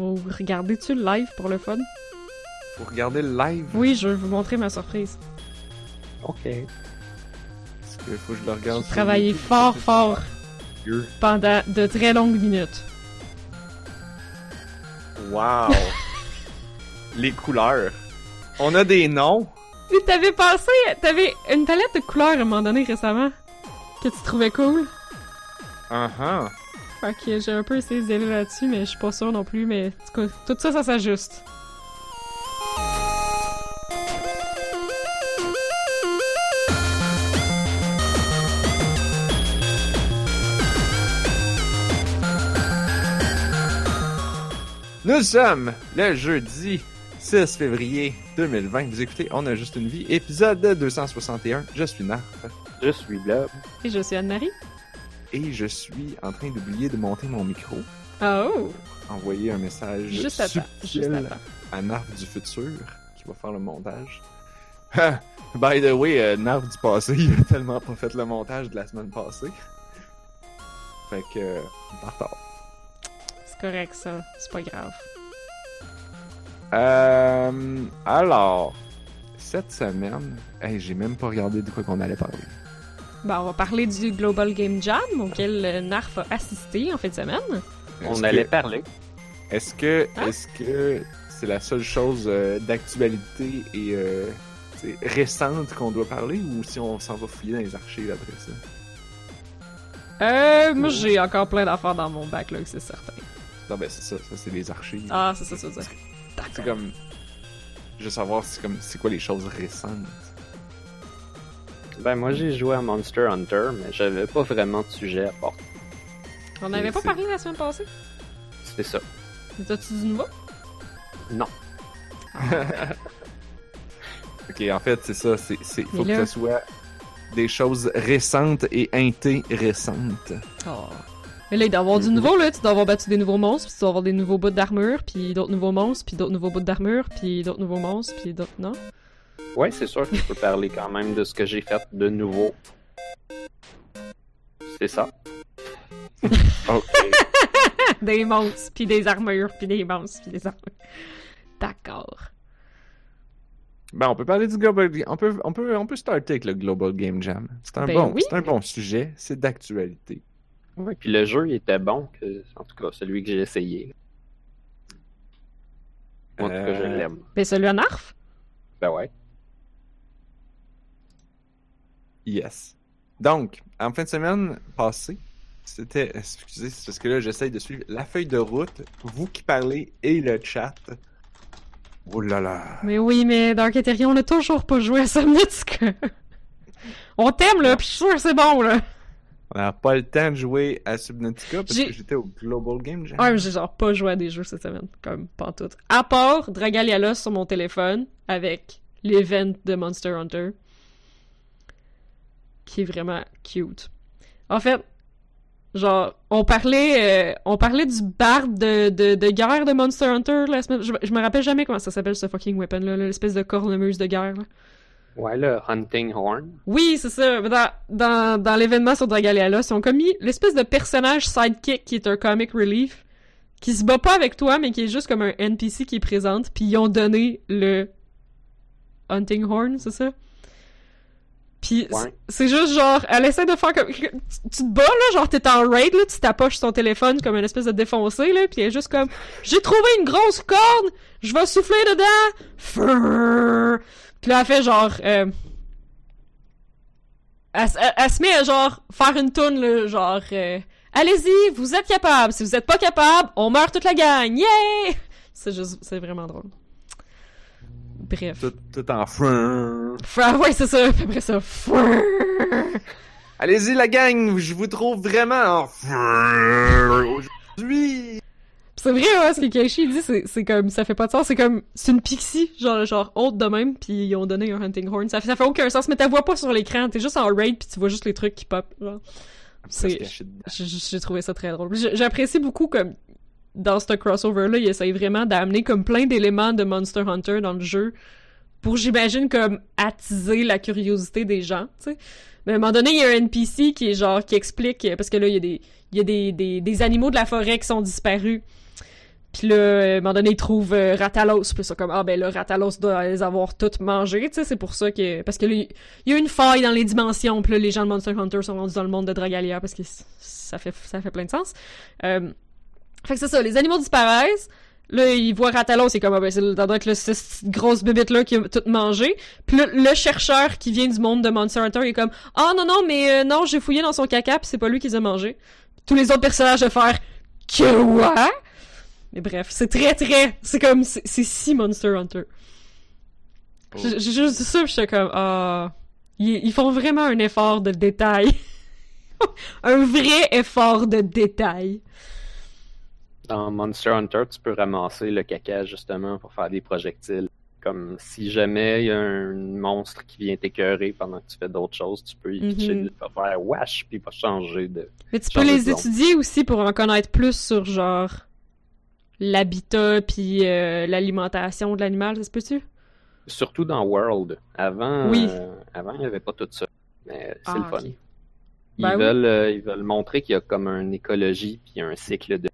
Vous regardez-tu le live pour le fun? Faut regarder le live? Oui, je vais vous montrer ma surprise. Ok. Est-ce qu'il faut que je le regarde? J'ai travaillé YouTube? fort, fort Dieu. pendant de très longues minutes. Wow! Les couleurs. On a des noms. Tu t'avais pensé, t'avais une palette de couleurs à un moment donné récemment que tu trouvais cool. Uh-huh. Fait que j'ai un peu essayé d'y aller là-dessus, mais je suis pas sûre non plus, mais en tout cas, tout ça, ça s'ajuste. Nous sommes le jeudi 6 février 2020. Vous écoutez On a juste une vie, épisode 261. Je suis Narf Je suis là. Et je suis Anne-Marie. Et je suis en train d'oublier de monter mon micro. Oh! Envoyer un message Juste à subtil Juste à Narf du futur qui va faire le montage. By the way, euh, Narf du passé, il a tellement pas fait le montage de la semaine passée. Fait que, euh, retard. C'est correct, ça. C'est pas grave. Euh, alors, cette semaine, hey, j'ai même pas regardé de quoi qu'on allait parler. Bon, on va parler du Global Game Jam auquel euh, Narf a assisté en fin de semaine. On allait que- parler. Est-ce que, Hein? est-ce que c'est la seule chose euh, d'actualité et euh, récente qu'on doit parler ou si on s'en va fouiller dans les archives après ça? Euh, moi j'ai encore plein d'affaires dans mon backlog, c'est certain. Non, ben c'est ça, ça c'est les archives. Ah, c'est ça, ça veut dire. C'est comme. Je veux savoir c'est comme c'est quoi les choses récentes? Ben, moi, j'ai joué à Monster Hunter, mais j'avais pas vraiment de sujet à porter. On n'avait pas c'est- parlé la semaine passée? C'était ça. T'as-tu du nouveau? Non. Ok, en fait, c'est ça, c'est, c'est faut Mais que ce soit des choses récentes et intéressantes. Oh. Mais là, il doit y avoir du nouveau, là. Tu dois avoir battu des nouveaux monstres, puis tu dois avoir des nouveaux bouts d'armure, puis d'autres nouveaux monstres, puis d'autres nouveaux bouts d'armure, puis d'autres nouveaux monstres, puis d'autres... Non? Ouais, c'est sûr que je peux parler quand même de ce que j'ai fait de nouveau. C'est ça. Ok. Des monstres, puis des armures, puis des monstres, puis des armures. D'accord. ben, on peut parler du Global on peut, on peut, on peut starter avec le Global Game Jam. C'est un Ben bon, oui. c'est un bon sujet, c'est d'actualité. Ouais, puis le jeu, il était bon, que, en tout cas, celui que j'ai essayé. Moi, en tout cas, je Euh, l'aime. Ben, celui à Narf? Ben ouais. Yes. Donc, en fin de semaine passée, c'était. Excusez, c'est parce que là, j'essaye de suivre la feuille de route, vous qui parlez et le chat. Oh là là. Mais oui, mais Dark Ethereum, on a toujours pas joué à Subnautica. on t'aime, là, pis je suis sûr que c'est bon, là. On n'a pas le temps de jouer à Subnautica parce que j'étais au Global Game Jam. Ouais, mais j'ai genre pas joué à des jeux cette semaine, comme pas tout. À part Dragalia sur mon téléphone avec l'event de Monster Hunter, qui est vraiment cute. En fait, genre, on parlait, euh, on parlait du barde de, de, de guerre de Monster Hunter la semaine. Je, je me rappelle jamais comment ça s'appelle ce fucking weapon là, là, l'espèce de cornemuse de guerre. Là. Ouais, le Hunting Horn. Oui, c'est ça. Dans, dans, dans l'événement sur Dragalia, ils ont commis l'espèce de personnage sidekick qui est un comic relief, qui se bat pas avec toi, mais qui est juste comme un NPC qui est présente, puis ils ont donné le Hunting Horn, c'est ça? Puis Ouais. c'est- juste genre, elle essaie de faire comme... Tu te bats, là, genre t'es en raid, là, tu t'approches ton téléphone comme une espèce de défoncé, là, puis elle est juste comme... J'ai trouvé une grosse corne! Je vais souffler dedans! Frrrr. Puis là, elle fait genre... euh, elle, elle- elle se met à genre faire une toune là, genre euh, allez-y, vous êtes capable. Si vous êtes pas capable, on meurt toute la gang. Yeah! C'est juste c'est vraiment drôle. Bref. Tout, tout en frun. Fra- ouais, c'est ça. Après ça. frrrr. Allez-y la gang, je vous trouve vraiment en aujourd'hui. C'est vrai, ouais, ce que Keishi dit, c'est, c'est comme, ça fait pas de sens, c'est comme, c'est une pixie, genre, genre, haute de même, puis ils ont donné un hunting horn. Ça fait, ça fait aucun sens, mais t'as vois pas sur l'écran, t'es juste en raid, puis tu vois juste les trucs qui pop, genre. J'ai trouvé ça très drôle. J'apprécie beaucoup comme dans ce crossover-là, il essaye vraiment d'amener comme plein d'éléments de Monster Hunter dans le jeu pour, j'imagine, comme attiser la curiosité des gens. Mais à un moment donné, il y a un NPC qui est genre, qui explique, parce que là, il y a des, il y a des, animaux de la forêt qui sont disparus. Puis là, à un moment donné, ils trouvent euh, Ratalos. Puis ça comme, ah ben là, Ratalos doit les avoir toutes mangées, c'est pour ça que... Parce que il y a une faille dans les dimensions, puis là, les gens de Monster Hunter sont rendus dans le monde de Dragalia, parce que ça fait, ça fait plein de sens. Euh, Fait que c'est ça, les animaux disparaissent. Là, ils voient Ratalos, c'est comme, ah ben, c'est le- le- cette grosse bébête-là qui a tout mangé. Puis là, le chercheur qui vient du monde de Monster Hunter, il est comme, ah non, non, mais euh, non, j'ai fouillé dans son caca, puis c'est pas lui qui les a mangés. Tous les autres personnages de faire, que quoi? Mais bref, c'est très, très, c'est comme, c'est si Monster Hunter. Oh. J'ai juste dit ça, puis j'étais comme, ah, ils, ils font vraiment un effort de détail. un vrai effort de détail. Dans Monster Hunter, tu peux ramasser le caca justement pour faire des projectiles. Comme si jamais il y a un monstre qui vient t'écœurer pendant que tu fais d'autres choses, tu peux y pitcher, il va faire wash, puis il va changer de. Mais tu peux les étudier aussi pour en connaître plus sur, genre, l'habitat puis euh, l'alimentation de l'animal, ça se peut-tu? Surtout dans World. Avant, Oui. euh, avant il n'y avait pas tout ça. Mais c'est Ah, le fun. ok. Ils, Ben oui. veulent, euh, ils veulent montrer qu'il y a comme une écologie puis un cycle de.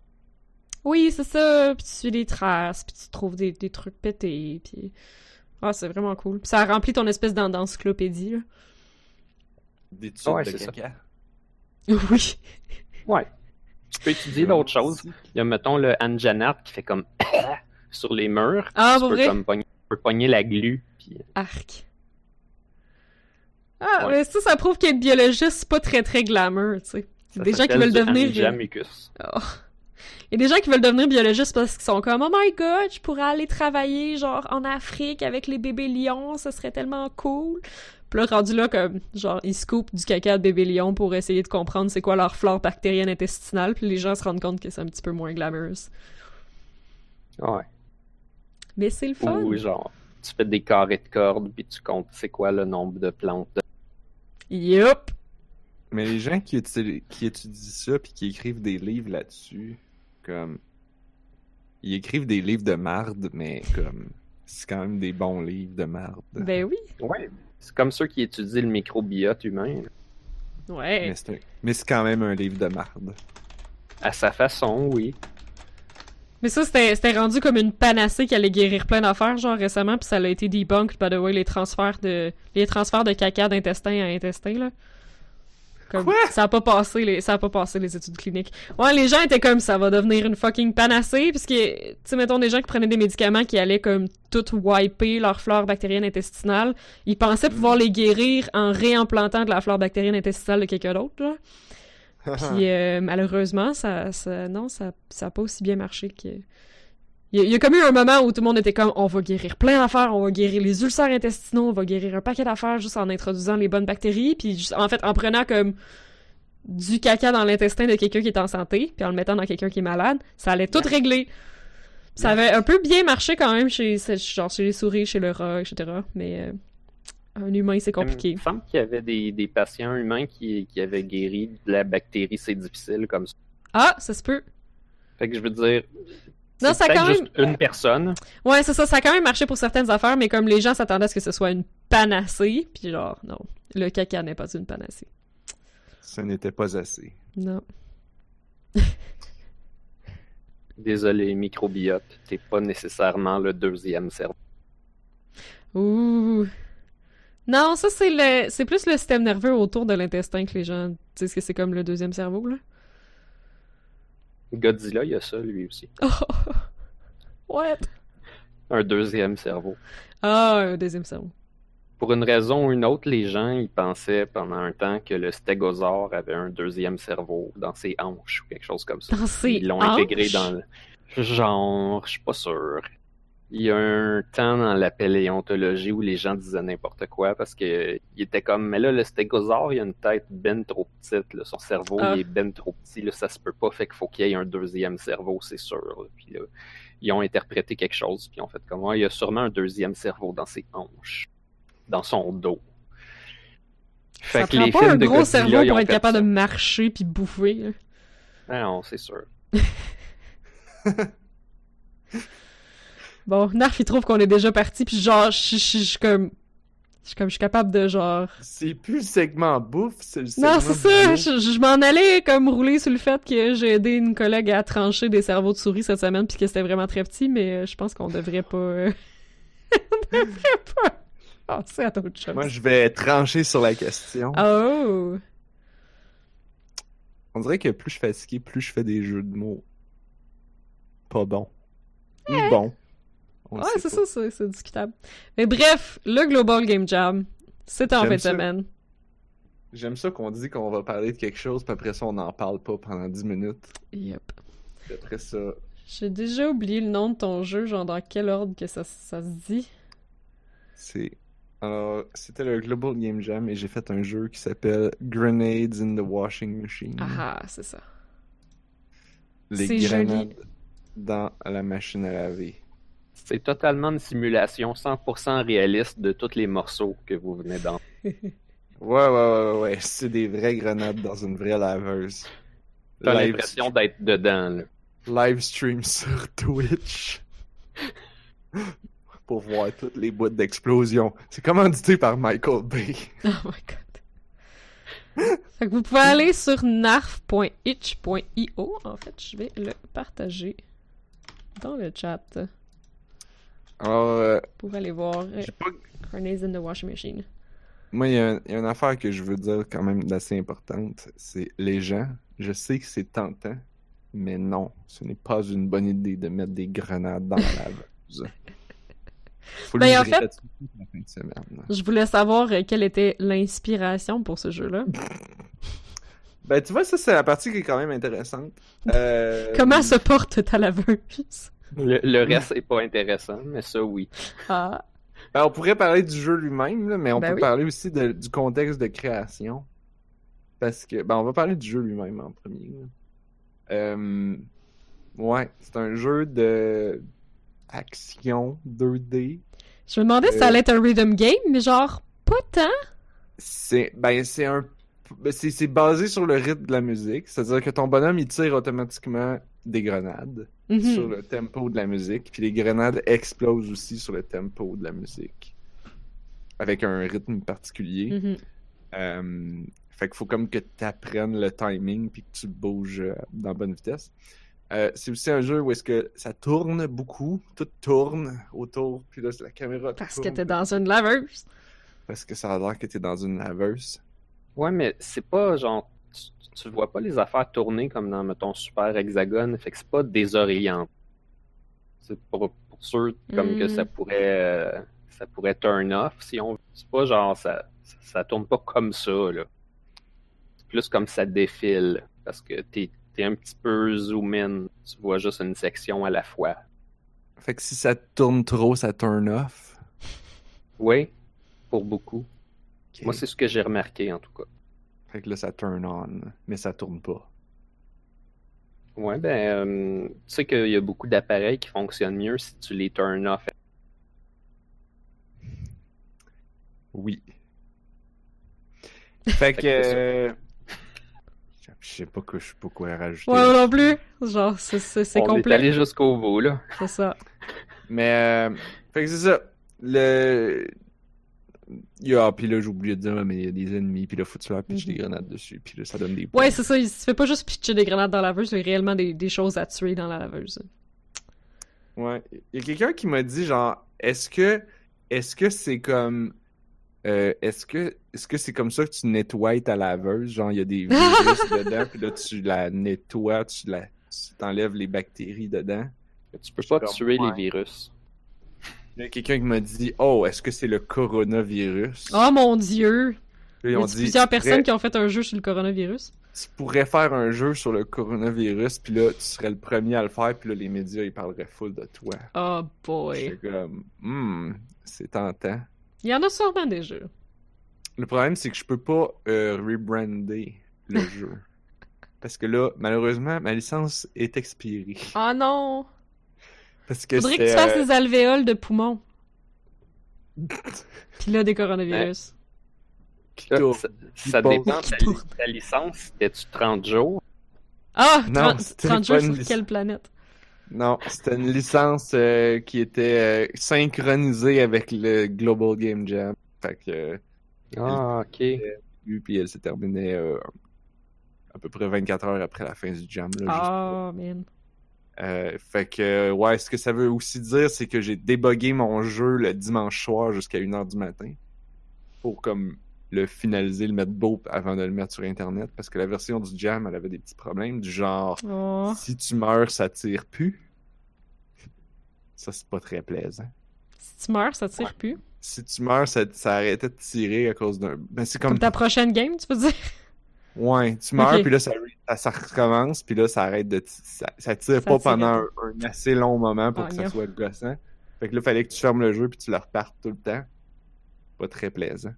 Oui, c'est ça. Puis tu suis les traces, puis tu trouves des, des trucs pétés, puis... Ah, c'est vraiment cool. Puis ça remplit ton espèce d'en- d'encyclopédie, là. D'études Ouais, de c'est ça. caca. Oui. Ouais. Tu peux étudier d'autres choses. Il y a, mettons, le Anjanat qui fait comme sur les murs. Ah, tu pour peux vrai? comme pogner, tu peux pogner la glu. Puis... Arc. Ah, Ouais. mais ça, ça prouve qu'être biologiste, c'est pas très, très glamour, tu sais. ça Des gens qui s'appelle veulent devenir... Oh. Il y a des gens qui veulent devenir biologistes parce qu'ils sont comme Oh my god, je pourrais aller travailler genre en Afrique avec les bébés lions, ça serait tellement cool. Puis là, rendu là, comme, genre, ils scoopent du caca de bébés lions pour essayer de comprendre c'est quoi leur flore bactérienne intestinale, puis les gens se rendent compte que c'est un petit peu moins glamorous. Ouais. Mais c'est le fun. Ou genre, tu fais des carrés de cordes puis tu comptes c'est quoi le nombre de plantes. Yup! Mais les gens qui, étudient, qui étudient ça puis qui écrivent des livres là-dessus, comme. Ils écrivent des livres de marde, mais comme. C'est quand même des bons livres de marde. Ben oui. Ouais. C'est comme ceux qui étudient le microbiote humain. Ouais. Mais c'est un- mais c'est quand même un livre de marde. À sa façon, oui. Mais ça, c'était c'était rendu comme une panacée qui allait guérir plein d'affaires, genre récemment, puis ça a été debunked, by the way, les transferts de les transferts de caca d'intestin à intestin, là. Comme, Quoi? ça a pas passé les ça a pas passé les études cliniques. Ouais, les gens étaient comme ça va devenir une fucking panacée puisque tu sais mettons des gens qui prenaient des médicaments qui allaient comme tout wiper leur flore bactérienne intestinale, ils pensaient pouvoir les guérir en réimplantant de la flore bactérienne intestinale de quelqu'un d'autre. Puis euh, malheureusement, ça, ça non, ça, ça a pas aussi bien marché que. Il y, a, il y a comme eu un moment où tout le monde était comme on va guérir plein d'affaires, on va guérir les ulcères intestinaux, on va guérir un paquet d'affaires juste en introduisant les bonnes bactéries, puis juste- en fait en prenant comme du caca dans l'intestin de quelqu'un qui est en santé, puis en le mettant dans quelqu'un qui est malade, ça allait tout régler. Ça avait un peu bien marché quand même chez, genre chez les souris, chez le rat, etc. Mais euh, un humain, c'est compliqué. Il me semble qu'il y avait des, des patients humains qui, qui avaient guéri de la bactérie, c'est difficile comme ça. Ah, ça se peut. Fait que je veux dire. Non, c'est ça a quand juste une personne. Ouais, c'est ça, ça a quand même marché pour certaines affaires, mais comme les gens s'attendaient à ce que ce soit une panacée, puis genre, non, le caca n'est pas une panacée. Ce n'était pas assez. Non. Désolé, microbiote, t'es pas nécessairement le deuxième cerveau. Ouh. Non, ça c'est le, c'est plus le système nerveux autour de l'intestin que les gens disent que c'est comme le deuxième cerveau, là. Godzilla, il y a ça lui aussi. Oh. What? Un deuxième cerveau. Ah, un deuxième cerveau. Pour une raison ou une autre, les gens ils pensaient pendant un temps que le stégosaure avait un deuxième cerveau dans ses hanches ou quelque chose comme ça. Dans ses Ils l'ont intégré dans le genre, je suis pas sûr. Il y a un temps dans la paléontologie où les gens disaient n'importe quoi parce que il était comme mais là le stégosaure il a une tête ben trop petite, là, son cerveau Ah. il est ben trop petit, là, ça se peut pas, fait qu'il faut qu'il y ait un deuxième cerveau, c'est sûr. là. Puis là, ils ont interprété quelque chose puis ils ont fait comme ouais, il y a sûrement un deuxième cerveau dans ses hanches, dans son dos. Fait ça que prend les pas films un de gros Godzilla, cerveau pour être capable ça. de marcher puis bouffer. Ah non, c'est sûr. Bon, Narf, il trouve qu'on est déjà parti, puis genre, je suis comme... Je suis comme, je suis capable de genre... C'est plus le segment bouffe, c'est le Non, segment c'est ça, je, je m'en allais comme rouler sur le fait que j'ai aidé une collègue à trancher des cerveaux de souris cette semaine puis que c'était vraiment très petit, mais euh, je pense qu'on devrait pas... euh, on devrait pas penser à d'autres choses. Moi, je vais trancher sur la question. Oh! On dirait que plus je suis fatigué, plus je fais des jeux de mots. Pas bon. Ou bon. On Ouais, c'est ça, c'est c'est discutable. Mais bref, le Global Game Jam, c'était en fin de semaine. J'aime ça qu'on dit qu'on va parler de quelque chose, puis après ça, on n'en parle pas pendant 10 minutes. Yep. Puis après ça, J'ai déjà oublié le nom de ton jeu, genre dans quel ordre que ça, ça se dit? c'est. Alors, c'était le Global Game Jam et j'ai fait un jeu qui s'appelle Grenades in the Washing Machine. Ah, c'est ça. Les c'est joli. grenades dans la machine à laver. C'est totalement une simulation 100% réaliste de tous les morceaux que vous venez d'en. Ouais, ouais, ouais, ouais, ouais. C'est des vraies grenades dans une vraie laveuse. T'as Live, l'impression d'être dedans, là. live stream sur Twitch. Pour voir toutes les boîtes d'explosion. C'est commandité par Michael Bay. Oh my god. fait que vous pouvez aller sur narf.itch.io. En fait, je vais le partager dans le chat Alors, euh, pour aller voir euh, pas in the Washing Machine. Moi, il y, a un- il y a une affaire que je veux dire quand même d'assez importante. C'est les gens. Je sais que c'est tentant, mais non, ce n'est pas une bonne idée de mettre des grenades dans la laveuse. Faut Ben, en fait- la fin de semaine. Je voulais savoir euh, quelle était l'inspiration pour ce jeu-là. Ben, tu vois, ça, c'est la partie qui est quand même intéressante. Euh, Comment se porte ta laveuse? Le, le reste est pas intéressant, mais ça, oui. Ah, ben, on pourrait parler du jeu lui-même, mais on Ben peut oui. parler aussi de- du contexte de création. Parce que, ben, on va parler du jeu lui-même en premier. Euh, ouais, c'est un jeu de action 2D. je me demandais si ça Euh. allait être un rhythm game, mais genre, pas tant. C'est, ben, c'est un, ben, c'est basé sur le rythme de la musique. C'est-à-dire que ton bonhomme, il tire automatiquement des grenades Mhm. sur le tempo de la musique, puis les grenades explosent aussi sur le tempo de la musique. Avec un rythme particulier. Mhm. Euh, fait qu'il faut comme que tu apprennes le timing puis que tu bouges euh, dans la bonne vitesse. Euh, c'est aussi un jeu où est-ce que ça tourne beaucoup, tout tourne autour, puis là la caméra Parce que t'es dans une laveuse. parce que ça a l'air que t'es dans une laveuse. Ouais, mais c'est pas genre. Tu, tu vois pas les affaires tourner comme dans, mettons, Super Hexagone, fait que c'est pas désorientant. C'est pour, pour sûr comme que Mm. ça pourrait euh, ça pourrait turn off si on c'est pas genre ça, ça ça tourne pas comme ça là. C'est plus comme ça défile parce que t'es t'es un petit peu zoom in, tu vois juste une section à la fois. Fait que si ça tourne trop, ça turn off? Oui, pour beaucoup. Moi c'est ce que j'ai remarqué en tout cas. Fait que là, ça turn on, mais ça tourne pas. Ouais, ben, euh, tu sais qu'il y a beaucoup d'appareils qui fonctionnent mieux si tu les turn off. Oui. Fait que... euh, Je sais pas que je sais pas quoi rajouter. Ouais, moi non plus. Genre, c'est- c'est c'est On est allé jusqu'au bout, là. C'est ça. Mais, euh, fait que c'est ça. Le. Il y a, puis là, j'ai oublié de dire, mais il y a des ennemis, puis là, faut que tu leur pitches Mhm. des grenades dessus, puis là, ça donne des points. Ouais, c'est ça. Il se fait pas juste pitcher des grenades dans la laveuse, il y a réellement des, des choses à tuer dans la laveuse. Ouais. Il y a quelqu'un qui m'a dit, genre, est-ce que, est-ce que c'est comme, euh, est-ce que, est-ce que c'est comme ça que tu nettoies ta laveuse? Genre, il y a des virus dedans, puis là, tu la nettoies, tu la, tu t'enlèves les bactéries dedans. Tu peux pas tuer les virus. Il y a quelqu'un qui m'a dit, oh, est-ce que c'est le coronavirus? Oh mon dieu! Il y a dit, plusieurs personnes pourrais- qui ont fait un jeu sur le coronavirus. tu pourrais faire un jeu sur le coronavirus, puis là, tu serais le premier à le faire, puis là, les médias, ils parleraient full de toi. Oh boy. J'étais comme, hmm, c'est tentant. Il y en a sûrement des jeux. Le problème, c'est que je peux pas euh, rebrander le jeu. Parce que là, malheureusement, ma licence est expirée. Oh non! Parce que Faudrait que tu fasses euh, des alvéoles de poumons. Puis là, des coronavirus. qui Là, tourne. ça, ça dépend. Qui Ta, licence, c'était-tu 30 jours? Ah! Non, 30, c'était 30 pas jours sur lic- quelle planète? Non, c'était une licence euh, qui était euh, synchronisée avec le Global Game Jam. Fait que, Ah, ok. puis elle s'est terminée euh, à peu près 24 heures après la fin du jam. Là, juste Ah, man. Euh, fait que, ouais, ce que ça veut aussi dire, c'est que j'ai débogué mon jeu le dimanche soir jusqu'à 1h du matin. Pour comme le finaliser, le mettre beau avant de le mettre sur Internet. Parce que la version du jam, elle avait des petits problèmes. Du genre, Oh. si tu meurs, ça tire plus. Ça, c'est pas très plaisant. Si tu meurs, ça tire plus. Si tu meurs, ça, ça arrêtait de tirer à cause d'un. Ben, c'est Comme... comme. ta prochaine game, tu peux dire? Ouais, tu meurs, puis là, ça, ça, ça recommence, puis là, ça arrête de... Ça, ça tire pas pendant un, un assez long moment pour Ah, que ça soit gossant. Fait que là, fallait que tu fermes le jeu, puis tu le repartes tout le temps. Pas très plaisant.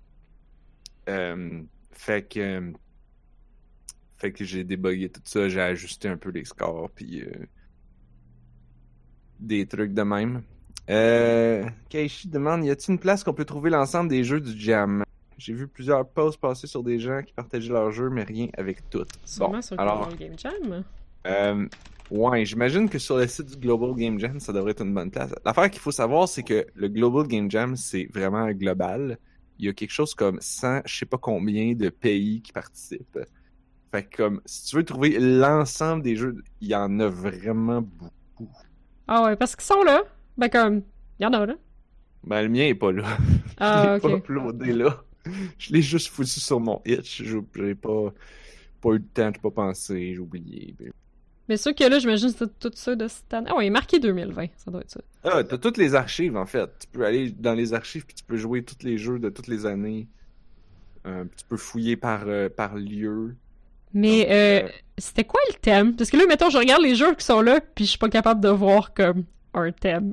Euh, fait que... Fait que j'ai débugué tout ça, j'ai ajusté un peu les scores, puis... euh, Des trucs de même. Euh... Keishi demande, y a-t-il une place qu'on peut trouver l'ensemble des jeux du Jam? J'ai vu plusieurs posts passer sur des gens qui partageaient leurs jeux, mais rien avec tout. Bon, sur alors, Global Game Jam. euh, ouais, j'imagine que sur le site du Global Game Jam, ça devrait être une bonne place. L'affaire qu'il faut savoir, c'est que le Global Game Jam, c'est vraiment global. Il y a quelque chose comme 100, je sais pas combien de pays qui participent. Fait que comme, si tu veux trouver l'ensemble des jeux, il y en a vraiment beaucoup. Ah ouais, parce qu'ils sont là. Ben comme, il y en a là. Ben, le mien est pas là. Ah, l'ai ok. pas uploadé là. Je l'ai juste foutu sur mon itch. J'ai pas, pas eu le temps, j'ai pas pensé, j'ai oublié. Mais ceux que là, j'imagine que c'est tout ça de cette année. Ah ouais, il est marqué 2020, ça doit être ça. Ah, t'as toutes les archives en fait. Tu peux aller dans les archives puis tu peux jouer tous les jeux de toutes les années. Euh, puis tu peux fouiller par, euh, par lieu. Mais Donc, euh, euh, c'était quoi le thème? Parce que là, mettons, je regarde les jeux qui sont là, puis je suis pas capable de voir comme un thème.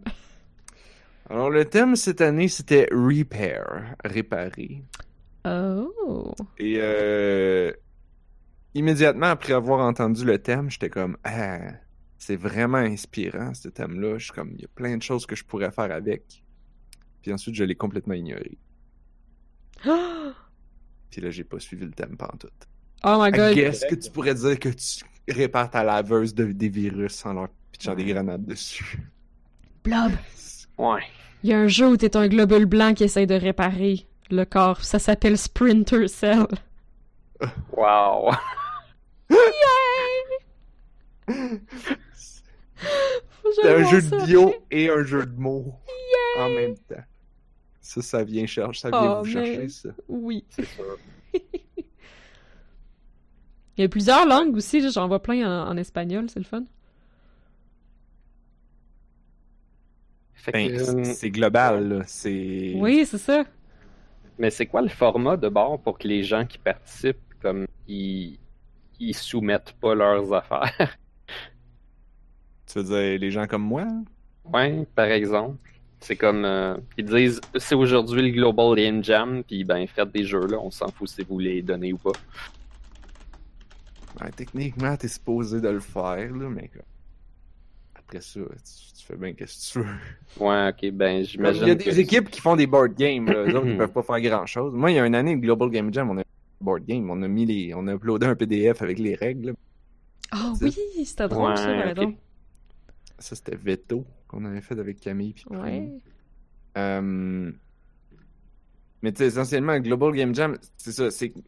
Alors le thème cette année c'était Repair, réparer. Oh. Et euh, immédiatement après avoir entendu le thème, j'étais comme ah, c'est vraiment inspirant ce thème-là. Je suis comme il y a plein de choses que je pourrais faire avec. Puis ensuite je l'ai complètement ignoré. Puis là j'ai pas suivi le thème pantoute. Oh my god. guess que tu pourrais dire que tu répares ta laveuse de, des virus en leur pitchant des grenades dessus. Blob. Ouais. Il y a un jeu où t'es un globule blanc qui essaye de réparer le corps. Ça s'appelle Sprinter Cell. Wow. Que C'est un jeu ça de bio et un jeu de mots en même temps. Ça, ça vient chercher, ça vient Oh, vous mais- chercher ça. Oui. Il y a plusieurs langues aussi, j'en vois plein en, en espagnol, c'est le fun. Ben, c'est- euh, c'est global, là. C'est. Oui, c'est ça. Mais c'est quoi le format de bord pour que les gens qui participent, comme, ils, ils soumettent pas leurs affaires? Tu veux dire les gens comme moi? Ouais, par exemple. C'est comme, euh, ils disent, c'est aujourd'hui le Global Game Jam, puis ben, faites des jeux, là, on s'en fout si vous les donnez ou pas. Ben, techniquement, t'es supposé de le faire, là, mais après ça, tu, tu fais bien qu'est-ce que tu veux. Ouais, ok, ben, j'imagine. Il y a des que- équipes qui font des board games, là. Eux autres, ils peuvent pas faire grand chose. Moi, il y a une année, Global Game Jam, on a board game, on a mis les, on a uploadé un PDF avec les règles. Ah oui, c'était drôle Ouais, ça, par ok. exemple. Ça, c'était Veto qu'on avait fait avec Camille puis. Ouais. Euh, Mais tu sais, essentiellement, Global Game Jam, c'est ça, c'est que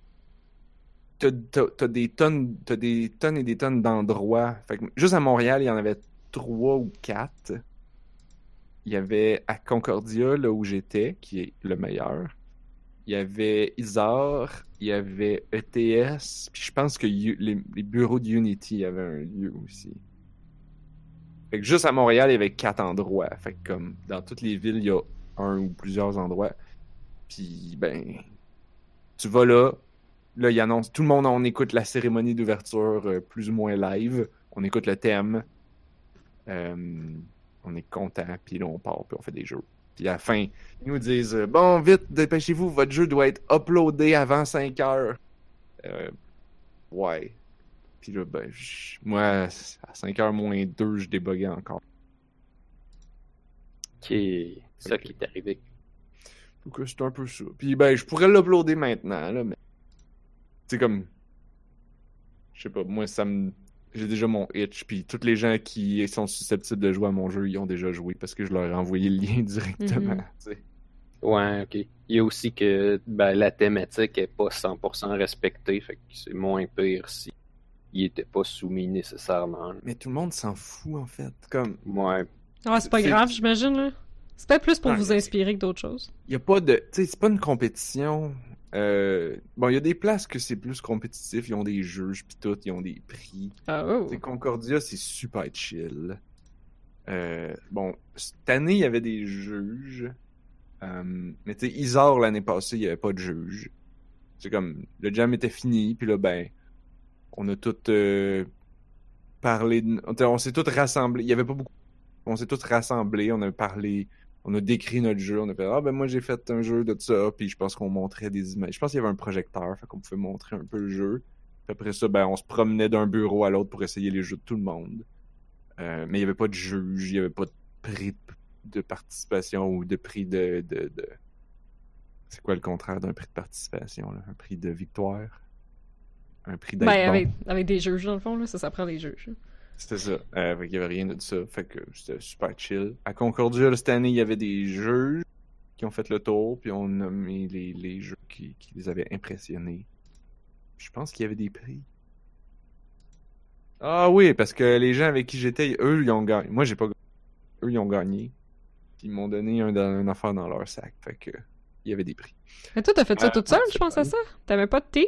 t'as, t'as- t'as des tonnes, t'as des tonnes et des tonnes d'endroits. Fait que juste à Montréal, il y en avait ou. Il y avait à Concordia, là où j'étais, qui est le meilleur. Il y avait Isar, il y avait ETS, puis je pense que les bureaux de Unity avaient un lieu aussi. Fait que juste à Montréal, il y avait quatre endroits. Fait que comme dans toutes les villes, il y a un ou plusieurs endroits. Puis ben, tu vas là, là il annonce, tout le monde, on écoute la cérémonie d'ouverture euh, plus ou moins live. On écoute le thème. Euh, on est content, puis là on part, puis on fait des jeux. Puis à la fin, ils nous disent euh, Bon, vite, dépêchez-vous, votre jeu doit être uploadé avant 5 heures. Euh, ouais. Puis là, ben, je- moi, à 5 heures moins 2, je déboguais encore. qui est ça qui est arrivé. Donc, c'est un peu ça. Puis, ben, je pourrais l'uploader maintenant, là, mais. C'est comme. Je sais pas, moi, ça me. J'ai déjà mon itch, puis tous les gens qui sont susceptibles de jouer à mon jeu, ils ont déjà joué parce que je leur ai envoyé le lien directement. Mhm. Ouais, ok. Il y a aussi que ben, la thématique est pas 100% respectée, fait que c'est moins pire si il était pas soumis nécessairement. Mais tout le monde s'en fout, en fait. Comme, Ouais. Ouais, c'est pas C'est- grave, j'imagine, là. C'est peut-être plus pour Ouais, vous c'est- inspirer que d'autres choses. il y a pas de. Tu sais, c'est pas une compétition. Euh, Bon, il y a des places que c'est plus compétitif. Ils ont des juges, pis tout, ils ont des prix. Ah, oh. Concordia, c'est super chill. Euh, bon, cette année, il y avait des juges. Euh, mais tu sais, Isar, l'année passée, il n'y avait pas de juge. C'est comme, le jam était fini, puis là, ben, on a tout euh, parlé, de- on, s'est tous rassemblés. Il y avait pas beaucoup. On s'est tous rassemblés, on a parlé, on a décrit notre jeu, on a fait, ah ben moi j'ai fait un jeu de ça, puis je pense qu'on montrait des images. Je pense qu'il y avait un projecteur, fait qu'on pouvait montrer un peu le jeu. Puis après ça, ben, on se promenait d'un bureau à l'autre pour essayer les jeux de tout le monde. Euh, mais il n'y avait pas de juge, il n'y avait pas de prix de participation ou de prix de. de, de- C'est quoi le contraire d'un prix de participation? Là? Un prix de victoire? Un prix d'être Ben, bon? avec, avec des juges, dans le fond, là, ça, ça prend des juges. C'était ça. Euh, fait qu'il y avait rien de ça. Fait que c'était super chill. À Concordia, cette année, il y avait des juges qui ont fait le tour, puis on a nommé les, les jeux qui, qui les avaient impressionnés. Je pense qu'il y avait des prix. Ah oui, parce que les gens avec qui j'étais, eux, ils ont gagné. Moi, j'ai pas gagné. Eux, ils ont gagné. Puis ils m'ont donné un, une affaire dans leur sac. Fait que il y avait des prix. Mais toi, t'as fait ça Ah, toute seule, je pense à ça? T'avais pas de team?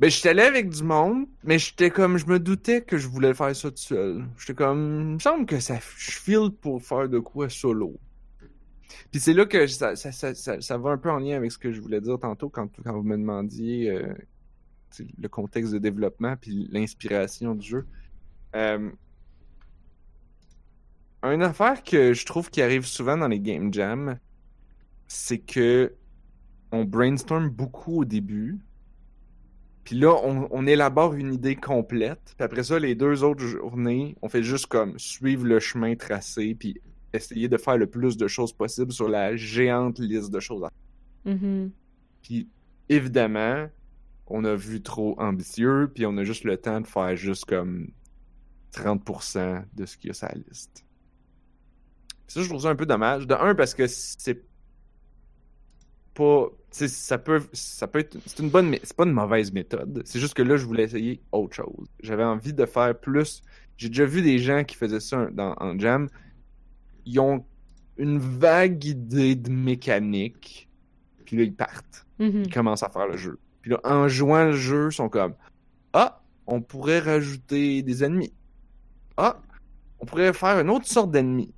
Ben, j'étais allé avec du monde, mais j'étais comme, je me doutais que je voulais faire ça tout seul. J'étais comme, il me semble que ça, je file pour faire de quoi solo. Puis c'est là que ça, ça, ça, ça, va un peu en lien avec ce que je voulais dire tantôt quand, quand vous me demandiez euh, le contexte de développement puis l'inspiration du jeu. Euh, une affaire que je trouve qui arrive souvent dans les game jams, c'est que on brainstorm beaucoup au début, puis là, on, on élabore une idée complète. Puis après ça, les deux autres journées, on fait juste comme suivre le chemin tracé, puis essayer de faire le plus de choses possible sur la géante liste de choses à faire. Mhm. Puis évidemment, on a vu trop ambitieux, puis on a juste le temps de faire juste comme 30% de ce qu'il y a sur la liste. Puis ça, je trouve ça un peu dommage. De un, parce que c'est pas. ça peut, ça peut être. C'est une bonne. C'est pas une mauvaise méthode. C'est juste que là, je voulais essayer autre chose. J'avais envie de faire plus. J'ai déjà vu des gens qui faisaient ça dans, en jam. Ils ont une vague idée de mécanique. Puis là, ils partent Mhm. ils commencent à faire le jeu. Puis là, en jouant le jeu, ils sont comme Ah, on pourrait rajouter des ennemis. Ah, on pourrait faire une autre sorte d'ennemis.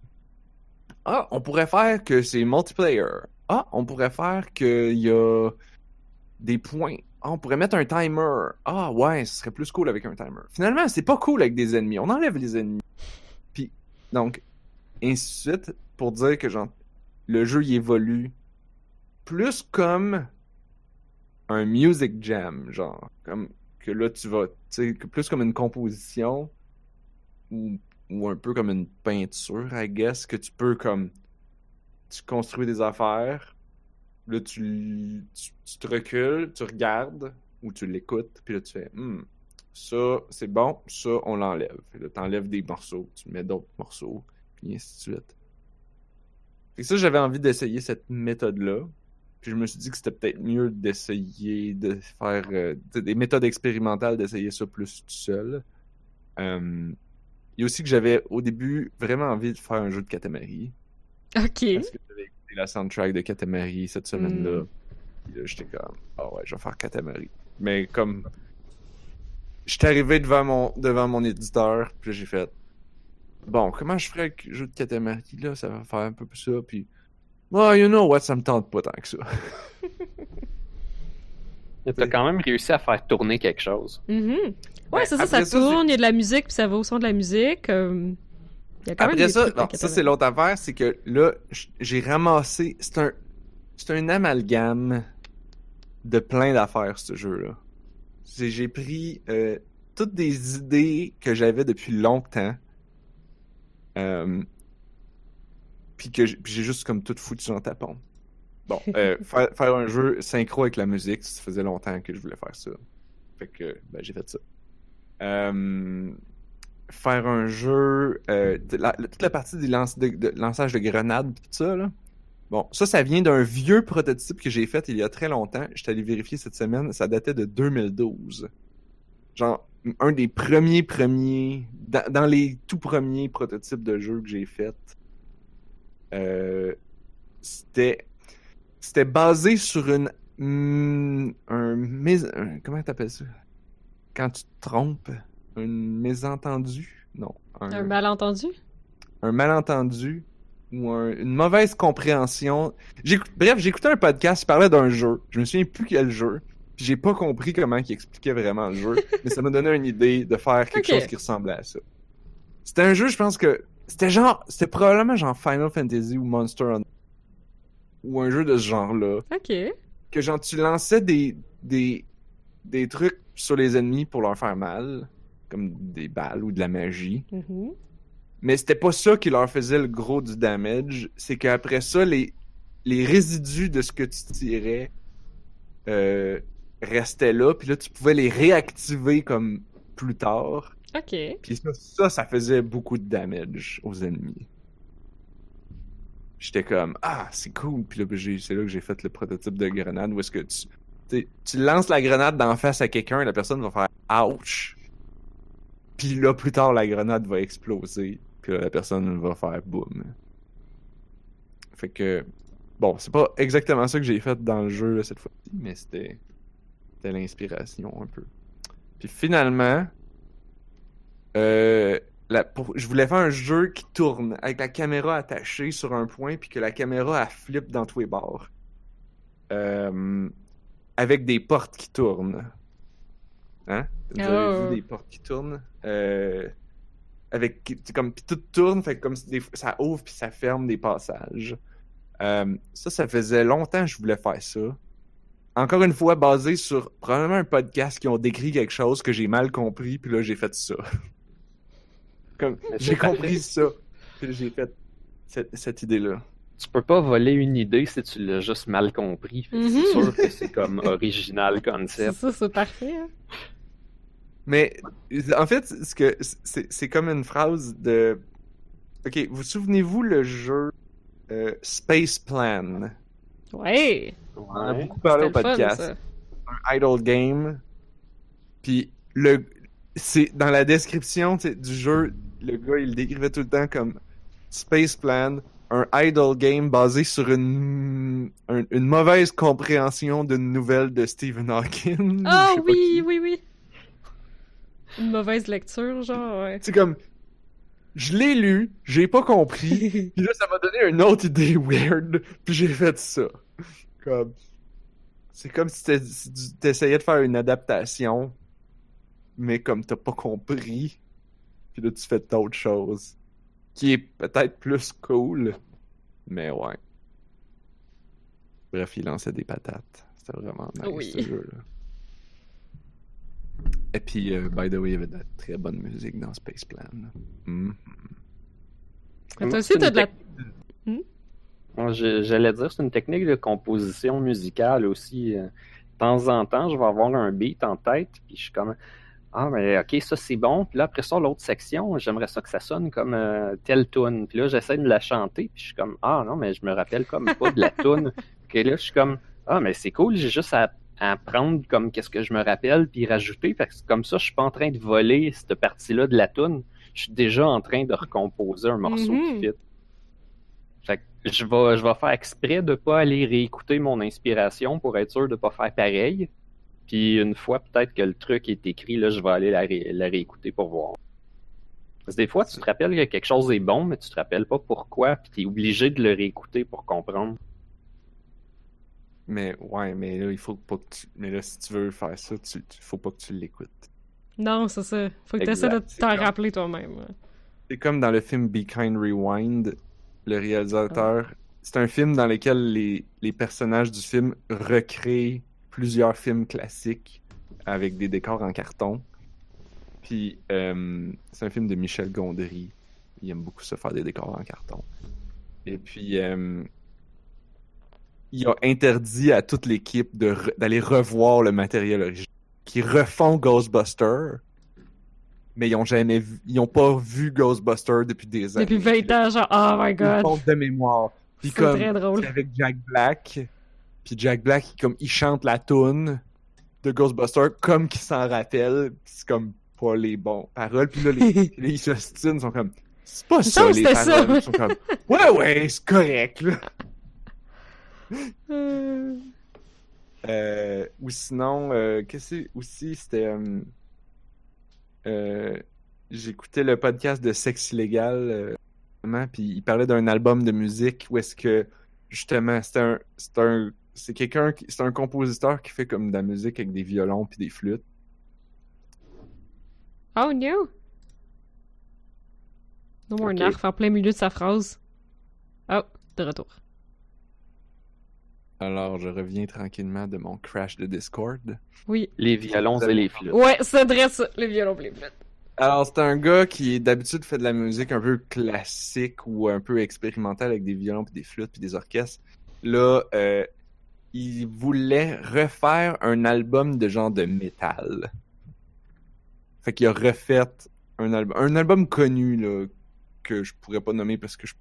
Ah, on pourrait faire que c'est multiplayer. Ah, on pourrait faire qu'il y a des points. Ah, on pourrait mettre un timer. Ah, ouais, ce serait plus cool avec un timer. Finalement, c'est pas cool avec des ennemis. On enlève les ennemis. Puis, donc, ainsi de suite, pour dire que genre, le jeu évolue plus comme un music jam, genre, comme que là tu vas, tu sais, plus comme une composition ou, ou un peu comme une peinture, I guess, que tu peux comme, tu construis des affaires, là tu, tu, te recules, tu regardes ou tu l'écoutes, puis là tu fais, Hmm, ça c'est bon, ça on l'enlève. Là t'enlèves des morceaux, tu mets d'autres morceaux, puis ainsi de suite. Que ça j'avais envie d'essayer cette méthode-là. Puis je me suis dit que c'était peut-être mieux d'essayer de faire euh, des méthodes expérimentales, d'essayer ça plus tout seul. Euh, a aussi que j'avais au début vraiment envie de faire un jeu de Katamari. Ok. Parce que j'avais écouté la soundtrack de Katamari cette semaine-là. Puis là, j'étais comme, ah ouais, je vais faire Katamari. Mais comme, j'étais arrivé devant mon, devant mon éditeur, puis là, j'ai fait, bon, comment je ferais le jeu de Katamari là? Ça va faire un peu ça, puis, oh, you know what, ça me tente pas tant que ça. T'as quand même réussi à faire tourner quelque chose. Mhm. Ouais, Ben, c'est ça ça, tourne, il y a de la musique, puis ça va au son de la musique. euh, Après ça, non, ça c'est l'autre affaire, c'est que là, j'ai ramassé. C'est un, c'est un amalgame de plein d'affaires ce jeu-là. J'ai pris euh, toutes des idées que j'avais depuis longtemps, euh, puis que j'ai juste comme tout foutu dans ta pompe. Bon, euh, faire, faire un jeu synchro avec la musique, ça faisait longtemps que je voulais faire ça. Fait que ben, j'ai fait ça. Euh, faire un jeu, euh, toute la partie des lance- de, lançage de grenades tout ça, là. Bon, ça, ça vient d'un vieux prototype que j'ai fait il y a très longtemps. Je suis allé vérifier cette semaine. Ça datait de 2012. Genre, un des premiers premiers... Dans, les tout premiers prototypes de jeu que j'ai fait. Euh, c'était... C'était basé sur une... mm, un, un- Comment t'appelles ça? Quand tu te trompes? Une mésentendu? Non. Un malentendu? un malentendu ou un- une mauvaise compréhension. Bref, j'écoutais un podcast qui parlait d'un jeu. Je me souviens plus quel jeu. Puis j'ai pas compris comment il expliquait vraiment le jeu. mais ça m'a donné une idée de faire quelque chose qui ressemblait à ça. C'était un jeu, je pense que c'était genre, c'était probablement genre Final Fantasy ou Monster Hunter ou un jeu de ce genre-là Ok. que genre tu lançais des des des trucs sur les ennemis pour leur faire mal, comme des balles ou de la magie. Mhm. Mais c'était pas ça qui leur faisait le gros du damage. C'est qu'après ça, les, les résidus de ce que tu tirais euh, restaient là. Puis là, tu pouvais les réactiver comme plus tard. Ok. Puis ça, ça, ça faisait beaucoup de damage aux ennemis. J'étais comme, ah, c'est cool. Puis là, ben, c'est là que j'ai fait le prototype de grenade où est-ce que tu, tu, tu lances la grenade d'en face à quelqu'un, la personne va faire ouch. Puis là, plus tard, la grenade va exploser. Puis là, la personne va faire boum. Fait que, bon, c'est pas exactement ça que j'ai fait dans le jeu cette fois-ci, mais c'était, c'était l'inspiration un peu. Puis finalement, euh, je voulais faire un jeu qui tourne avec la caméra attachée sur un point puis que la caméra elle flippe dans tous les bords. Euh, avec des portes qui tournent. Hein? Vous avez Oh. vu des portes qui tournent? Euh, avec c'est comme puis tout tourne, fait comme des- ça ouvre puis ça ferme des passages. Euh, ça, ça faisait longtemps que je voulais faire ça. Encore une fois, basé sur probablement un podcast qui ont décrit quelque chose que j'ai mal compris, puis là j'ai fait ça. Comme c'est j'ai compris ça, puis j'ai fait cette, cette idée-là. Tu peux pas voler une idée si tu l'as juste mal compris. Fait que Mhm. C'est sûr que c'est comme original C'est concept. ça, c'est parfait. hein. Mais en fait, ce que c'est comme une phrase de. Ok, vous souvenez-vous le jeu euh, Space Plan? Ouais. On a beaucoup parlé au fun, podcast. un idle game. Puis le c'est dans la description du jeu, le gars il le décrivait tout le temps comme Space Plan, un idle game basé sur une un- une mauvaise compréhension d'une nouvelle de Stephen Hawking. Ah oui, oui. Une mauvaise lecture, genre, ouais. C'est comme je l'ai lu, j'ai pas compris, puis là ça m'a donné une autre idée weird, puis j'ai fait ça. Comme c'est comme si t'essayais de faire une adaptation, mais comme t'as pas compris, puis là tu fais d'autres choses, qui est peut-être plus cool, mais ouais. Bref, il lançait des patates. C'était vraiment nice Oui. ce jeu-là. Et puis, euh, by the way, il y avait de la très bonne musique dans Space Plan. Toi C'est aussi, t'as de la... je- J'allais dire, c'est une technique de composition musicale aussi. euh, De temps en temps, je vais avoir un beat en tête, puis je suis comme Ah, mais ok, ça c'est bon. Puis là, après ça, l'autre section, j'aimerais ça que ça sonne comme euh, telle tune. Puis là, j'essaie de la chanter, puis je suis comme Ah non, mais je me rappelle comme pas de la tune. Puis là, je suis comme Ah, mais c'est cool, j'ai juste à, à prendre comme qu'est-ce que je me rappelle, puis rajouter. Fait que comme ça, je suis pas en train de voler cette partie-là de la tune. Je suis déjà en train de recomposer un morceau Mhm. qui fit. Fait que je vais, je vais faire exprès de pas aller réécouter mon inspiration pour être sûr de pas faire pareil. Puis une fois peut-être que le truc est écrit, là, je vais aller la, ré- la réécouter pour voir. Parce que des fois, tu te rappelles que quelque chose est bon, mais tu te rappelles pas pourquoi, puis tu es obligé de le réécouter pour comprendre. Mais ouais, mais là, il faut pas que tu. Mais là, si tu veux faire ça, tu... tu- faut pas que tu l'écoutes. Non, c'est ça. Faut que t'essaies de Exact, c'est t'en comme- rappeler toi-même. ouais. C'est comme dans le film Be Kind Rewind, le réalisateur. C'est un film dans lequel les, les personnages du film recréent plusieurs films classiques avec des décors en carton. Puis euh, c'est un film de Michel Gondry. Il aime beaucoup se faire des décors en carton. Et puis euh, il a interdit à toute l'équipe re- d'aller revoir le matériel original. Qui refont Ghostbusters mais ils ont jamais vu, ils ont pas vu Ghostbusters depuis des années. Depuis 20 ans, genre, oh my god. de mémoire. Puis comme, très drôle. avec Jack Black. Puis Jack Black, il- comme, il chante la tune de Ghostbusters comme qu'il s'en rappelle. C'est comme pas les bons paroles. Puis là, les, ils sont comme, c'est pas ça, les c'était ça. paroles. Ils sont comme, ouais, ouais, c'est correct, là. Euh, ou sinon, euh, qu'est-ce que c'est aussi, c'était. euh, euh, J'écoutais le podcast de Sexe Illégal, puis il parlait d'un album de musique où est-ce que, justement, c'est un. C'est un. C'est quelqu'un. C'est un compositeur qui fait comme de la musique avec des violons puis des flûtes. Oh no! Non, un Ok. arf en plein milieu de sa phrase. Oh, de retour. Alors, je reviens tranquillement de mon crash de Discord. Oui. Les violons et les flûtes. Ouais, c'est vrai ça, les violons pis les flûtes. Alors, c'est un gars qui d'habitude fait de la musique un peu classique ou un peu expérimentale avec des violons puis des flûtes puis des orchestres. Là, euh, il voulait refaire un album de genre de métal. Fait qu'il a refait un album, un album connu là que je pourrais pas nommer parce que je,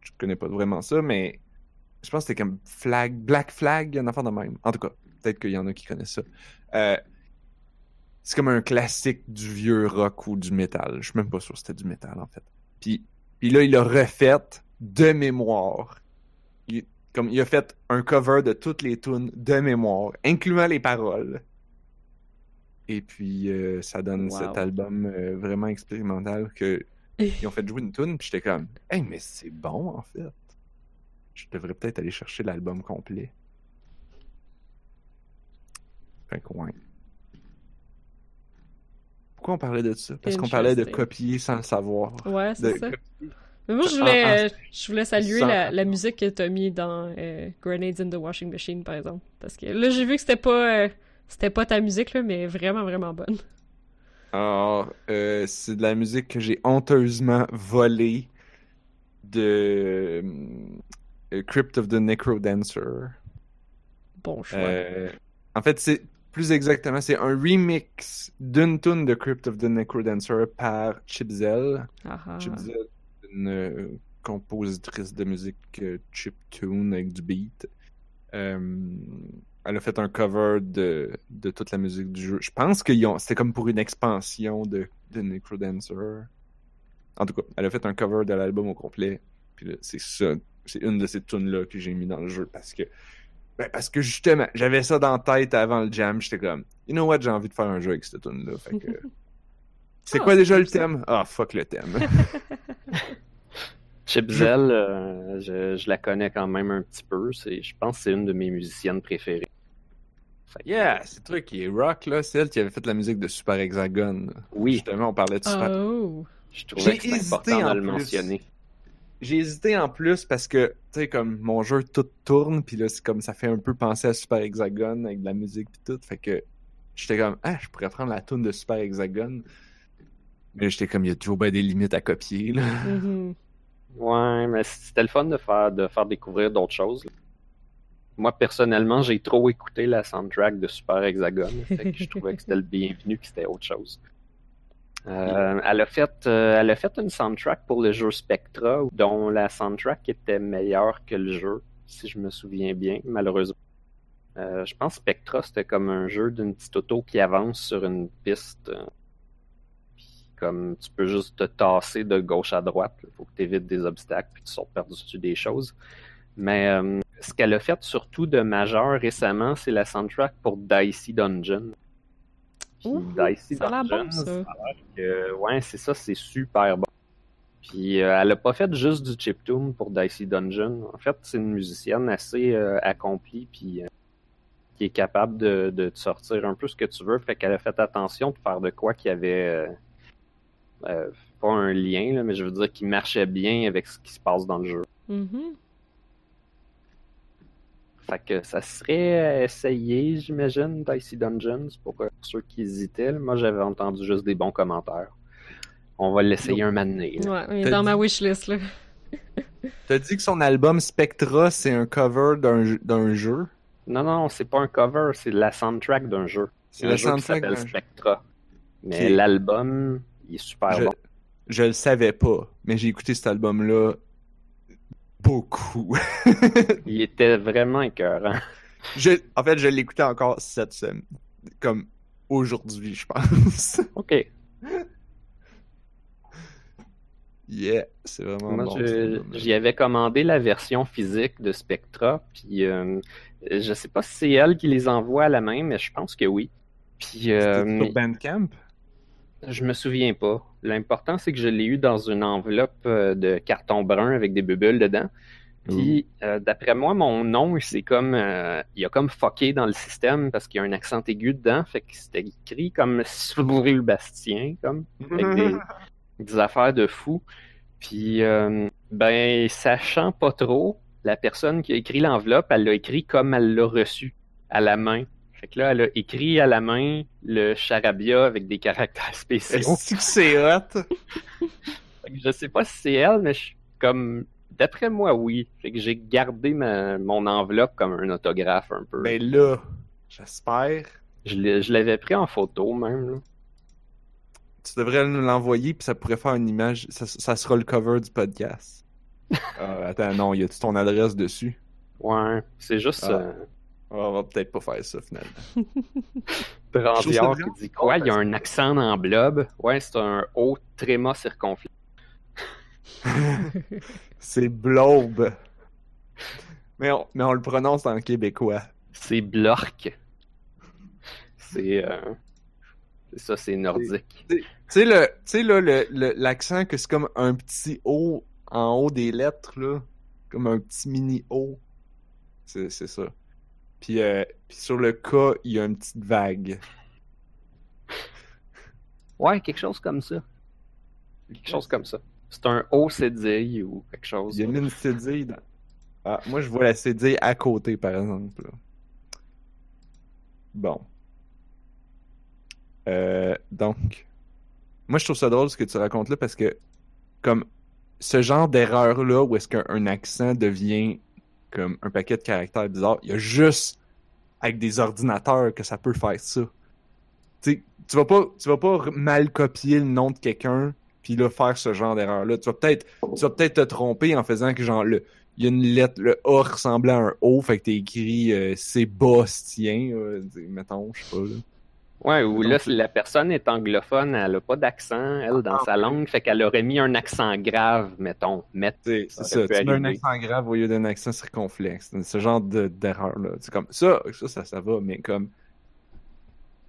je connais pas vraiment ça, mais je pense que c'était comme Flag, Black Flag, un enfant de même. En tout cas, peut-être qu'il y en a qui connaissent ça. Euh, c'est comme un classique du vieux rock ou du métal. Je suis même pas sûr que c'était du métal, en fait. Puis, puis là, il a refait de mémoire. Il, comme il a fait un cover de toutes les tunes de mémoire, incluant les paroles. Et puis, euh, ça donne Wow. cet album euh, vraiment expérimental que ils ont fait jouer une tune, puis j'étais comme, hey, mais c'est bon, en fait. Je devrais peut-être aller chercher l'album complet. Fait que, ouais. Pourquoi on parlait de ça? Parce qu'on parlait de copier sans le savoir. Ouais, c'est ça. Mais moi, je voulais, ah, euh, je voulais saluer sans- la, la musique que t'as mis dans euh, Grenades in the Washing Machine, par exemple. Parce que là, j'ai vu que c'était pas, euh, c'était pas ta musique, là, mais vraiment, vraiment bonne. Alors, euh, c'est de la musique que j'ai honteusement volée de Crypt of the Necrodancer. Bon choix. Euh, en fait, c'est plus exactement, c'est un remix d'une tune de Crypt of the Necrodancer par Chipzel. Ah, ah. Chipzel, une euh, compositrice de musique euh, chiptune avec du beat. Euh, elle a fait un cover de, de toute la musique du jeu. Je pense que c'était comme pour une expansion de, de Necrodancer. En tout cas, elle a fait un cover de l'album au complet. Puis là, c'est ça, c'est une de ces tunes là que j'ai mis dans le jeu parce que ben, parce que justement, j'avais ça dans la tête avant le jam, j'étais comme you know what, j'ai envie de faire un jeu avec cette tune là. Fait que C'est Ah, quoi déjà le thème? Ah fuck le thème. Chipzel, euh, je, je la connais quand même un petit peu. C'est, je pense que c'est une de mes musiciennes préférées. Fait que, Yeah, c'est truc qui est rock là, c'est elle qui avait fait la musique de Super Hexagone. Oui, Justement, on parlait de Super Oh! je trouvais J'ai que c'était hésité important en de le mentionner. J'ai hésité en plus parce que, tu sais, comme mon jeu tout tourne, puis là, c'est comme ça fait un peu penser à Super Hexagone avec de la musique pis tout. Fait que j'étais comme, ah, je pourrais prendre la tune de Super Hexagone. Mais j'étais comme, il y a toujours bien des limites à copier, là. Mhm. Ouais, mais c'était le fun de faire, de faire découvrir d'autres choses. là. Moi, personnellement, j'ai trop écouté la soundtrack de Super Hexagone. fait que je trouvais que c'était le bienvenu que c'était autre chose. Euh, elle, a fait, euh, elle a fait une soundtrack pour le jeu Spectra, dont la soundtrack était meilleure que le jeu, si je me souviens bien, malheureusement. Euh, je pense Spectra, c'était comme un jeu d'une petite auto qui avance sur une piste. puis comme tu peux juste te tasser de gauche à droite. Il faut que tu évites des obstacles puis tu sautes par-dessus des choses. Mais ce qu'elle a fait surtout de majeur récemment, c'est la soundtrack pour Dicey Dungeon. Puis Dicey ça a bon, Dungeon, ça. que- ouais, c'est ça, c'est super bon. Puis euh, elle a pas fait juste du chiptune pour Dicey Dungeon. En fait, c'est une musicienne assez euh, accomplie puis euh, qui est capable de, de te sortir un peu ce que tu veux. Fait qu'elle a fait attention de faire de quoi qui avait pas un lien, là, mais je veux dire qui marchait bien avec ce qui se passe dans le jeu. Mhm. Fait que ça serait à essayer, j'imagine, Dicey Dungeons pour euh, ceux qui hésitaient. Moi, j'avais entendu juste des bons commentaires. On va l'essayer un moment donné, là. Ouais, il est dans dit- ma wishlist, là. T'as dit que son album Spectra, c'est un cover d'un jeu- d'un jeu? Non, non, c'est pas un cover, c'est la soundtrack d'un jeu. C'est la jeu qui soundtrack jeu. Spectra. Mais Qui l'album, il est super Je, bon. je le savais pas, mais j'ai écouté cet album-là beaucoup. Il était vraiment écœurant. je, en fait, je l'écoutais encore cette semaine. Comme aujourd'hui, je pense. Ok. Yeah, c'est vraiment Moi, bon. je- j'y avais commandé la version physique de Spectra, puis euh, je sais pas si c'est elle qui les envoie à la main, mais je pense que oui. Puis C'était euh, sur Bandcamp? je me souviens pas. L'important, c'est que je l'ai eu dans une enveloppe euh, de carton brun avec des bulles dedans. Puis, euh, d'après moi, mon nom, c'est comme, euh, il a comme fucké dans le système parce qu'il y a un accent aigu dedans. Fait que c'était écrit comme Soubril Bastien, comme, avec des, des affaires de fou. Puis, euh, ben, sachant pas trop, la personne qui a écrit l'enveloppe, elle l'a écrit comme elle l'a reçu, à la main. Fait que là, elle a écrit à la main le charabia avec des caractères spéciaux. C'est hot? Je sais pas si c'est elle, mais je suis comme. D'après moi, oui. Fait que j'ai gardé ma, mon enveloppe comme un autographe un peu. Ben là, j'espère. Je l'avais pris en photo même. Là. Tu devrais nous l'envoyer, puis ça pourrait faire une image. Ça, ça sera le cover du podcast. Ah, attends, non, y a-tu ton adresse dessus? Ouais, c'est juste Ah. euh, on va peut-être pas faire ça, finalement. Brandiard qui bien. dit quoi? Il y a un accent dans blob. Ouais, c'est un haut tréma circonflexe. c'est Blobe. Mais on, mais on le prononce en québécois. C'est blork. C'est. euh, c'est ça, c'est nordique. Tu sais, le, tu sais, là, le, le- l'accent que c'est comme un petit O en haut des lettres, là. Comme un petit mini O. C'est, c'est ça. Puis, euh, puis sur le K, il y a une petite vague. Ouais, quelque chose comme ça. Quelque chose comme ça. C'est un haut cédille ou quelque chose. Il y a une cédille dans... Ah, moi, je vois la cédille à côté, par exemple. là. Bon. Euh, donc, moi, je trouve ça drôle ce que tu racontes là parce que, comme, ce genre d'erreur-là où est-ce qu'un accent devient comme un paquet de caractères bizarres, il y a juste avec des ordinateurs que ça peut faire ça. Tu vas pas, tu vas pas mal copier le nom de quelqu'un puis là faire ce genre d'erreur-là. Tu vas peut-être, tu vas peut-être te tromper en faisant que genre le, il y a une lettre, le A ressemblait à un O, fait que t'as écrit euh, euh, mettons, je sais pas. Là. Ouais, ou là, la personne est anglophone, elle a pas d'accent, elle, dans Ah, sa langue, fait qu'elle aurait mis un accent grave, mettons. Met... C'est Ça tu mets un accent grave au lieu d'un accent circonflexe. Ce genre de- d'erreur-là. C'est comme ça, ça, ça, ça va, mais comme.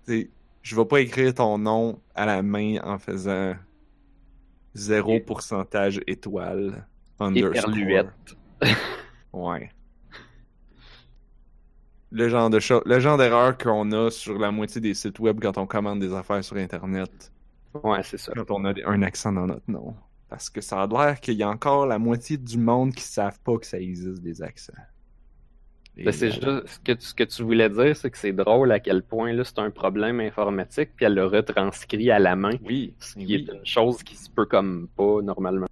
tu sais, je vais pas écrire ton nom à la main en faisant 0% étoile underscore. Ouais. Le genre de cho- le genre d'erreur qu'on a sur la moitié des sites web quand on commande des affaires sur Internet, Ouais, c'est ça. quand on a un accent dans notre nom. Parce que ça a l'air qu'il y a encore la moitié du monde qui savent pas que ça existe des accents. Ben, c'est voilà. juste ce que, tu, ce que tu voulais dire, c'est que c'est drôle à quel point là c'est un problème informatique, puis elle le retranscrit à la main, Oui, ce qui oui. est une chose qui se peut comme pas normalement.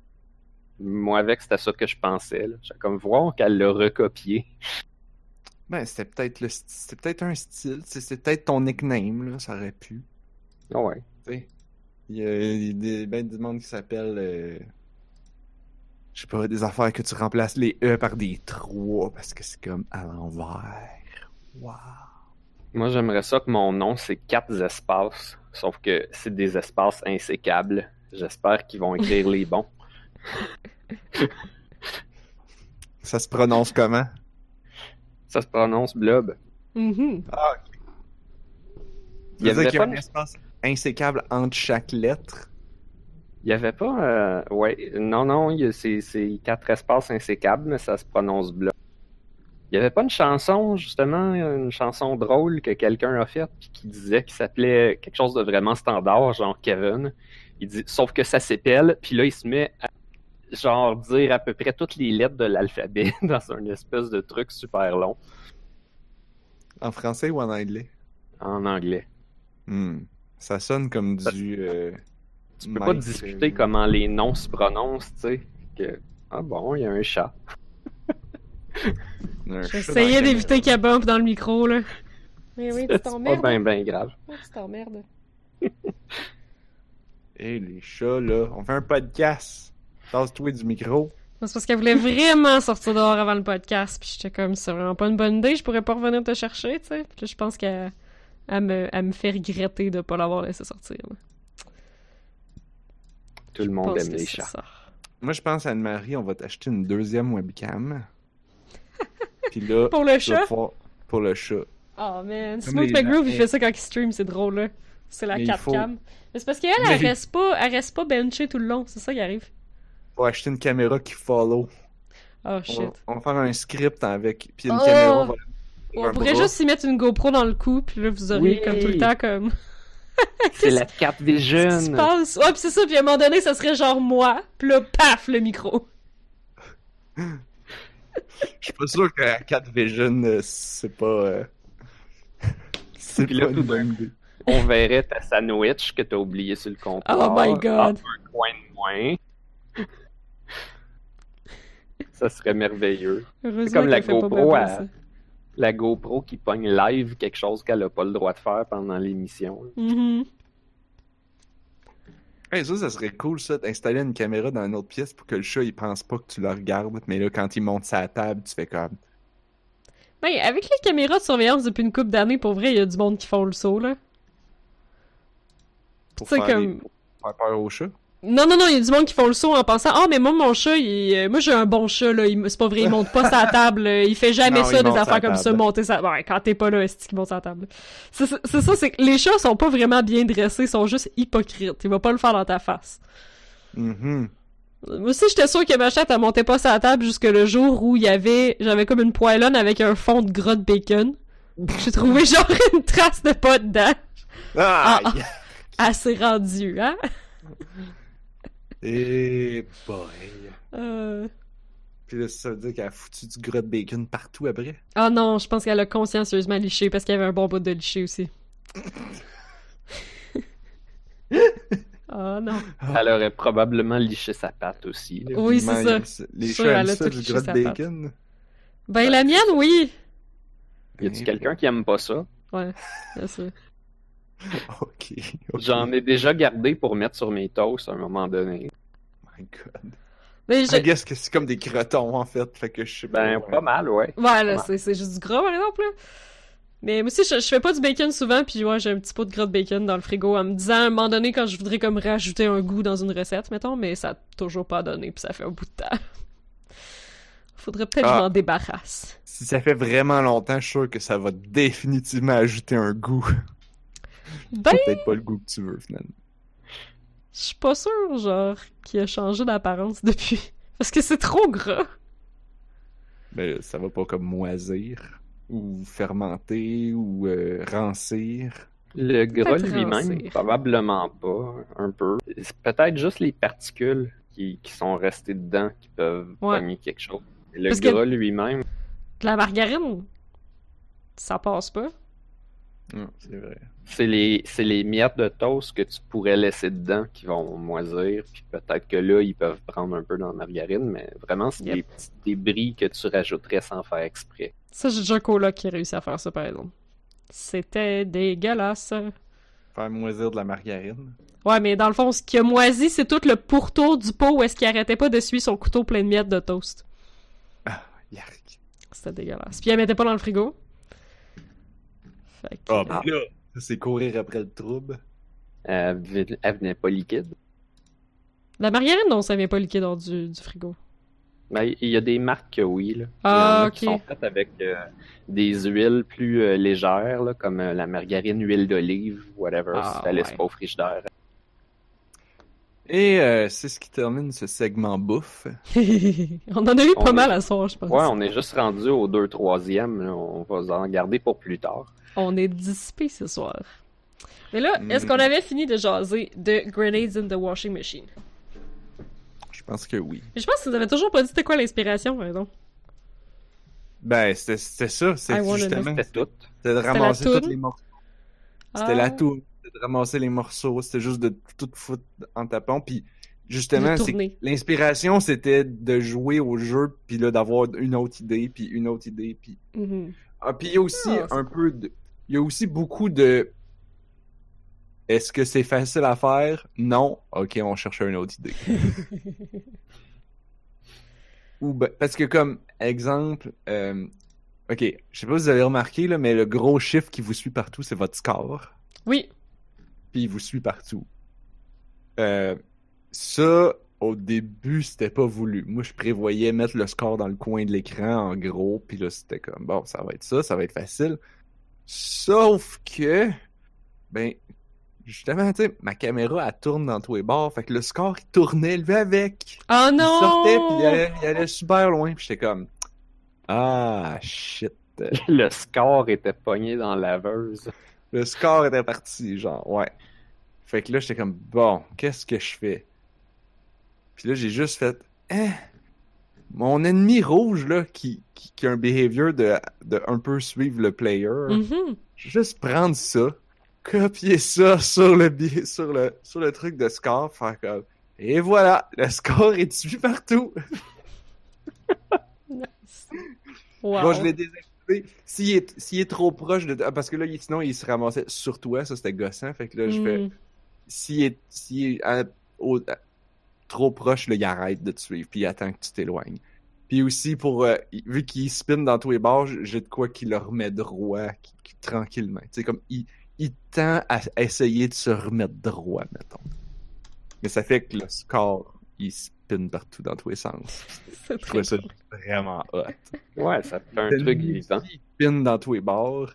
Moi avec, c'était ça que je pensais. là. J'ai comme voir qu'elle l'a recopié. Ben, c'était peut-être le c'était peut-être un style, c'est c'est peut-être ton nickname, là, ça aurait pu. Ah ouais. Tu sais. Il y a, il y a des, ben, du monde qui s'appelle. euh, je sais pas, des affaires que tu remplaces les E par des 3 parce que c'est comme à l'envers. Wow. Moi, j'aimerais ça que mon nom, c'est quatre espaces, sauf que c'est des espaces insécables. J'espère qu'ils vont écrire les bons. Ça se prononce comment? Ça se prononce blob. Mhm. Il y avait qu'il y a pas un espace insécable entre chaque lettre? Il y avait pas... euh, Ouais, non, non, il y a- c'est quatre espaces insécables, mais ça se prononce blob. Il y avait pas une chanson, justement, une chanson drôle que quelqu'un a faite, puis qui disait qu'il s'appelait quelque chose de vraiment standard, genre Kevin. Il dit, sauf que ça s'épelle, puis là, il se met à, genre, dire à peu près toutes les lettres de l'alphabet dans un espèce de truc super long, En français ou en anglais? en anglais. Hmm. Ça sonne comme du. euh, Tu peux pas discuter euh, comment les noms se prononcent, tu sais. Que, ah bon, il y a un chat. J'essayais d'éviter qu'elle bump dans le micro, là. Oui, oui, tu C'est pas t'emmerdes. bien, bien grave. Oh, tu t'emmerdes? Hey, les chats, là. On fait un podcast. Tasse-toi du micro. C'est parce qu'elle voulait vraiment sortir dehors avant le podcast, puis j'étais comme, c'est vraiment pas une bonne idée, je pourrais pas revenir te chercher, tu sais. Puis là, je pense qu'elle elle me, elle me fait regretter de pas l'avoir laissé sortir. là. Tout le monde aime les chats. ça. Moi, je pense, Anne-Marie, on va t'acheter une deuxième webcam. Puis là, Pour le chat? pouvoir- Pour le chat. Oh man, Smooth McGroove, il fait ça quand il stream, c'est drôle là. C'est la Mais il 4 faut- cam. Mais c'est parce qu'elle, elle reste pas, elle reste pas benchée tout le long, c'est ça qui arrive. On va acheter une caméra qui follow. Oh On shit. va, on va faire un script avec. Puis une Oh! caméra, on va. On pourrait bras. juste y mettre une GoPro dans le cou, puis là vous auriez Oui. comme tout le temps comme. C'est la carte des Qu'est-ce qui se jeunes. passe? Ouais, pis c'est ça, puis à un moment donné, ça serait genre moi, puis là, paf, le micro. Je suis pas sûr que 4 Vision, euh, c'est pas. euh, C'est Puis là, pas une bonne idée. On verrait ta sandwich que t'as oublié sur le comptoir. Oh my god. Un coin de moins. Ça serait merveilleux. Heureusement comme la GoPro à-. La GoPro qui pogne live quelque chose qu'elle a pas le droit de faire pendant l'émission. Mhm. Hey, ça, ça serait cool, ça, d'installer une caméra dans une autre pièce pour que le chat, il pense pas que tu le regardes. Mais là, quand il monte sa table, tu fais comme. Ben, avec les caméras de surveillance depuis une couple d'années, pour vrai, il y a du monde qui font le saut, là. Pour C'est faire, comme- des- pour faire peur au chat? Non, non, non, il y a du monde qui font le saut en pensant « Ah, mais moi, mon chat, il... euh, moi, j'ai un bon chat, là, il... c'est pas vrai, il monte pas sa table, euh, il fait jamais Non, ça, des affaires comme ça, monter sa... Ouais, quand t'es pas là, est-ce qu'il monte sa table? C'est ça, c'est que les chats sont pas vraiment bien dressés, ils sont juste hypocrites, il va pas le faire dans ta face. Mhm. Moi aussi, j'étais sûre que ma chatte, elle montait pas sa table jusque le jour où il y avait... J'avais comme une poêlonne avec un fond de gras de bacon. J'ai trouvé genre une trace de pas dedans. Ah! Ah. Assez rendu, hein? Et boy. Euh... Puis là, ça veut dire qu'elle a foutu du gras de bacon partout après. Ah non, je pense qu'elle a consciencieusement liché parce qu'il y avait un bon bout de liché aussi. Ah non. Elle aurait probablement liché sa patte aussi. là. Oui, c'est ça. Les chats elle aiment a ça, tout du liché gras de sa patte. bacon. Ben la mienne, oui. Y a-tu quelqu'un qui aime pas ça? Ouais, bien sûr. Ok. ok. J'en ai déjà gardé pour mettre sur mes toasts à un moment donné. My god. Mais I je... guess que c'est comme des crotons, en fait. Fait que je pas. Ben, pas mal, ouais. Ouais, là, c'est, c'est juste du gras, par exemple, là. Mais moi aussi, je, je fais pas du bacon souvent, puis ouais, j'ai un petit pot de gras de bacon dans le frigo en me disant à un moment donné quand je voudrais comme rajouter un goût dans une recette, mettons, mais ça a toujours pas donné, puis ça fait un bout de temps. Faudrait peut-être que Ah. je m'en débarrasse. Si ça fait vraiment longtemps, je suis sûr que ça va définitivement ajouter un goût. Ben, Peut-être pas le goût que tu veux, finalement. je suis pas sûre, genre, qu'il a changé d'apparence depuis. Parce que c'est trop gras. Mais ça va pas comme moisir, ou fermenter, ou euh, rancir. Le gras lui-même, probablement pas, un peu. C'est peut-être juste les particules qui, qui sont restées dedans qui peuvent Ouais. pogner quelque chose. Le Parce que- gras lui-même, De la margarine, ça passe pas. Hum, c'est vrai. C'est les, c'est les miettes de toast que tu pourrais laisser dedans qui vont moisir, puis peut-être que là, ils peuvent prendre un peu dans la margarine, mais vraiment, c'est Yep. des petits débris que tu rajouterais sans faire exprès. Ça, j'ai déjà un coloc qui a réussi à faire ça, par exemple. C'était dégueulasse. Faire moisir de la margarine. Ouais, mais dans le fond, ce qui a moisi, c'est tout le pourtour du pot où est-ce qu'il arrêtait pas d'essuyer son couteau plein de miettes de toast. Ah, yark. C'était dégueulasse. Puis elle mettait pas dans le frigo. Fait que... Ah, ben là, c'est courir après le trouble. Elle, vi- elle venait pas liquide. La margarine, non, ça vient pas liquide hors du, du frigo. Ben, il y a des marques que oui. Là. Ah, a qui ok. sont faites avec euh, des huiles plus euh, légères, là, comme euh, la margarine, huile d'olive, whatever. Ah, si ça laisse ouais. pas au frigidaire. Et euh, c'est ce qui termine ce segment bouffe. On en a eu On pas est- mal à soir, je pense. Ouais, on est juste rendu au 2 3e. là. On va en garder pour plus tard. On est dissipé ce soir. Mais là, Mm. est-ce qu'on avait fini de jaser de Grenades in the Washing Machine? Je pense que oui. Mais je pense que vous avez toujours pas dit c'était quoi l'inspiration, par exemple. Ben, c'était c'était ça. Wanna justement. C'était tout. C'était de ramasser toune? tous les morceaux. C'était Ah. la tour. C'était de ramasser les morceaux. C'était juste de tout foutre en tapant. Puis justement, l'inspiration, c'était de jouer au jeu, puis là, d'avoir une autre idée, puis une autre idée, puis Mhm. Ah, puis il y a aussi Ah, un peu de. Il y a aussi beaucoup de. Est-ce que c'est facile à faire? Non. Ok, on cherche une autre idée. ou ben- parce que comme exemple, euh, ok, je sais pas si vous avez remarqué là, mais le gros chiffre qui vous suit partout, c'est votre score, Oui. Puis il vous suit partout. Euh, ça, au début, c'était pas voulu. Moi, je prévoyais mettre le score dans le coin de l'écran en gros, puis là, c'était comme bon, ça va être ça, ça va être facile. Sauf que, ben, justement, tu sais, ma caméra, elle tourne dans tous les bords, fait que le score, il tournait, il va avec. Oh Il non! sortait, puis il allait, il allait super loin, puis j'étais comme, ah, shit. Le score était pogné dans la laveuse. Le score était parti, genre, ouais. Fait que là, j'étais comme, bon, qu'est-ce que je fais? Puis là, j'ai juste fait, hein? Mon ennemi rouge, là, qui, qui, qui a un behavior de, de un peu suivre le player, je vais juste prendre ça, copier ça sur le, sur le, sur le truc de score, faire comme, et voilà, le score est suivi partout. Nice. Wow. Moi, je l'ai désactivé. S'il est, s'il est trop proche de. Parce que là, sinon, il se ramassait sur toi. Ça, c'était gossant. Fait que là, je fais. Mm. S'il est, s'il est à- au- à- trop proche, là, il arrête de te suivre. Puis il attend que tu t'éloignes. Puis aussi, pour euh, vu qu'il spin dans tous les bords, j'ai de quoi qu'il le remet droit qui- qui- tranquillement. Tu sais, comme il, il tend à essayer de se remettre droit, mettons. Mais ça fait que le score, il spin partout dans tous les sens. C'est Je trouvais ça vraiment hot. Ouais, ça fait un truc. Il spin dans tous les bords.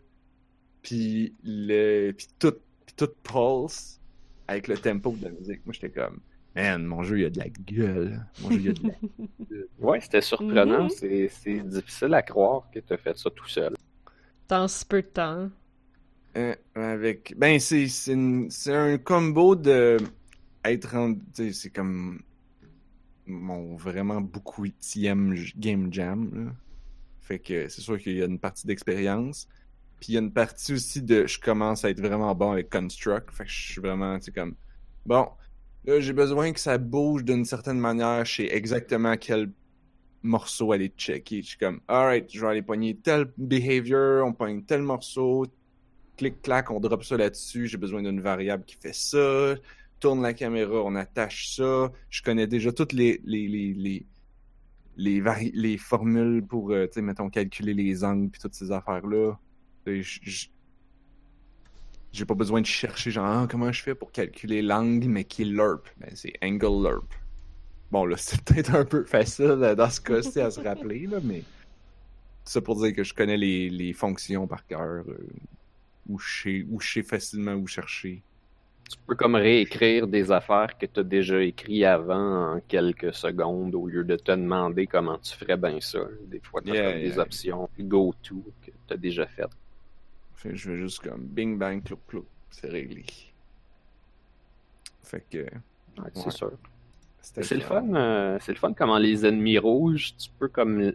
Puis le puis tout puis tout pulse avec le tempo de la musique. Moi j'étais comme man, mon jeu il a de la gueule. Mon jeu il a de la Ouais, c'était surprenant. Mhm. C'est c'est difficile à croire que tu as fait ça tout seul. Dans si peu de temps. Euh, avec ben c'est c'est une- c'est un combo de être sais, c'est comme mon vraiment beaucoup huitième game jam fait que c'est sûr qu'il y a une partie d'expérience. Puis il y a une partie aussi de je commence à être vraiment bon avec construct. Fait que je suis vraiment tu sais comme bon là j'ai besoin que ça bouge d'une certaine manière. Je sais exactement quel morceau aller checker. Je suis comme alright je vais aller pogner tel behavior on pogne tel morceau. Clic-clac, on drop ça là-dessus, j'ai besoin d'une variable qui fait ça, tourne la caméra, on attache ça, je connais déjà toutes les les les les les, formules pour euh, tu mettons calculer les angles puis toutes ces affaires là. J'ai pas besoin de chercher genre Ah, comment je fais pour calculer l'angle mais qui lerp. Ben c'est angle lerp. Bon là c'est peut-être un peu facile euh, dans ce cas-ci à se rappeler là mais ça pour dire que je connais les, les fonctions par cœur. euh, où je où je sais facilement où chercher. Tu peux comme réécrire des affaires que tu as déjà écrit avant en quelques secondes au lieu de te demander comment tu ferais bien ça. Des fois, tu as Yeah, des yeah. options go-to que tu as déjà faites. Fait je vais juste comme bing bang cloup cloup, c'est réglé. Fait que Ouais, Ouais. C'est sûr. C'est le fun, euh, c'est le fun comment les ennemis rouges, tu peux comme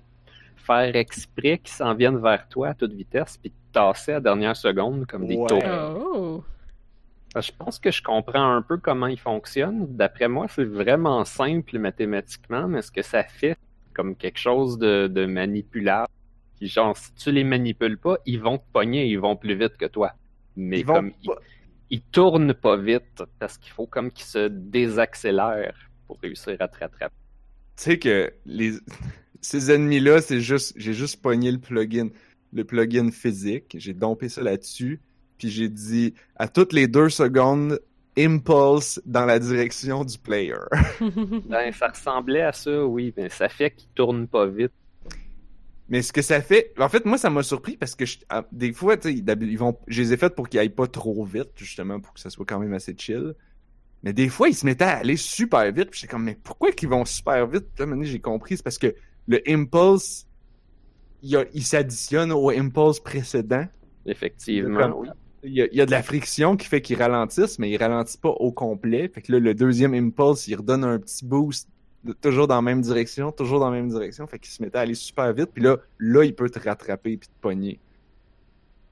faire exprès qu'ils s'en viennent vers toi à toute vitesse puis te tasser à la dernière seconde comme des Ouais. tours. Oh! Je pense que je comprends un peu comment ils fonctionnent. D'après moi, c'est vraiment simple mathématiquement, mais ce que ça fait, comme quelque chose de, de manipulable. Puis genre, si tu les manipules pas, ils vont te pogner, ils vont plus vite que toi. Mais Ils vont comme ils, pas- ils tournent pas vite parce qu'il faut comme qu'ils se désaccélèrent pour réussir à te rattraper. Tu sais que les ces ennemis-là, c'est juste j'ai juste pogné le plugin, le plugin physique, j'ai dompé ça là-dessus, puis j'ai dit à toutes les deux secondes impulse dans la direction du player. Ben, ça ressemblait à ça, oui, mais ça fait qu'ils tournent pas vite. Mais ce que ça fait, en fait, moi, ça m'a surpris parce que je- ah, des fois, tu sais, d'hab- ils vont, je les ai faites pour qu'ils aillent pas trop vite, justement, pour que ça soit quand même assez chill. Mais des fois, ils se mettaient à aller super vite, puis j'étais comme, mais pourquoi qu'ils vont super vite? Puis Là, j'ai compris, c'est parce que le impulse, il, s'additionne au impulse précédent. Effectivement, Comme- oui. Il y, a, de la friction qui fait qu'ils ralentissent, mais ils ralentissent pas au complet. Fait que là, le deuxième impulse, il redonne un petit boost, toujours dans la même direction, toujours dans la même direction. Fait qu'il se mettait à aller super vite. Puis là, là, il peut te rattraper puis te pogner.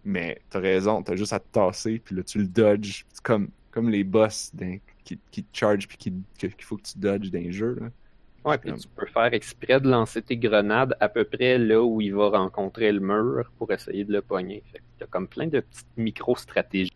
Mais t'as raison, t'as juste à te tasser, puis là, tu le dodges. Comme, comme les boss qui, te charge puis qu'il faut que tu dodges dans les jeux. Là. Ouais, puis tu peux faire exprès de lancer tes grenades à peu près là où il va rencontrer le mur pour essayer de le pogner. Fait t'as comme plein de petites micro-stratégies.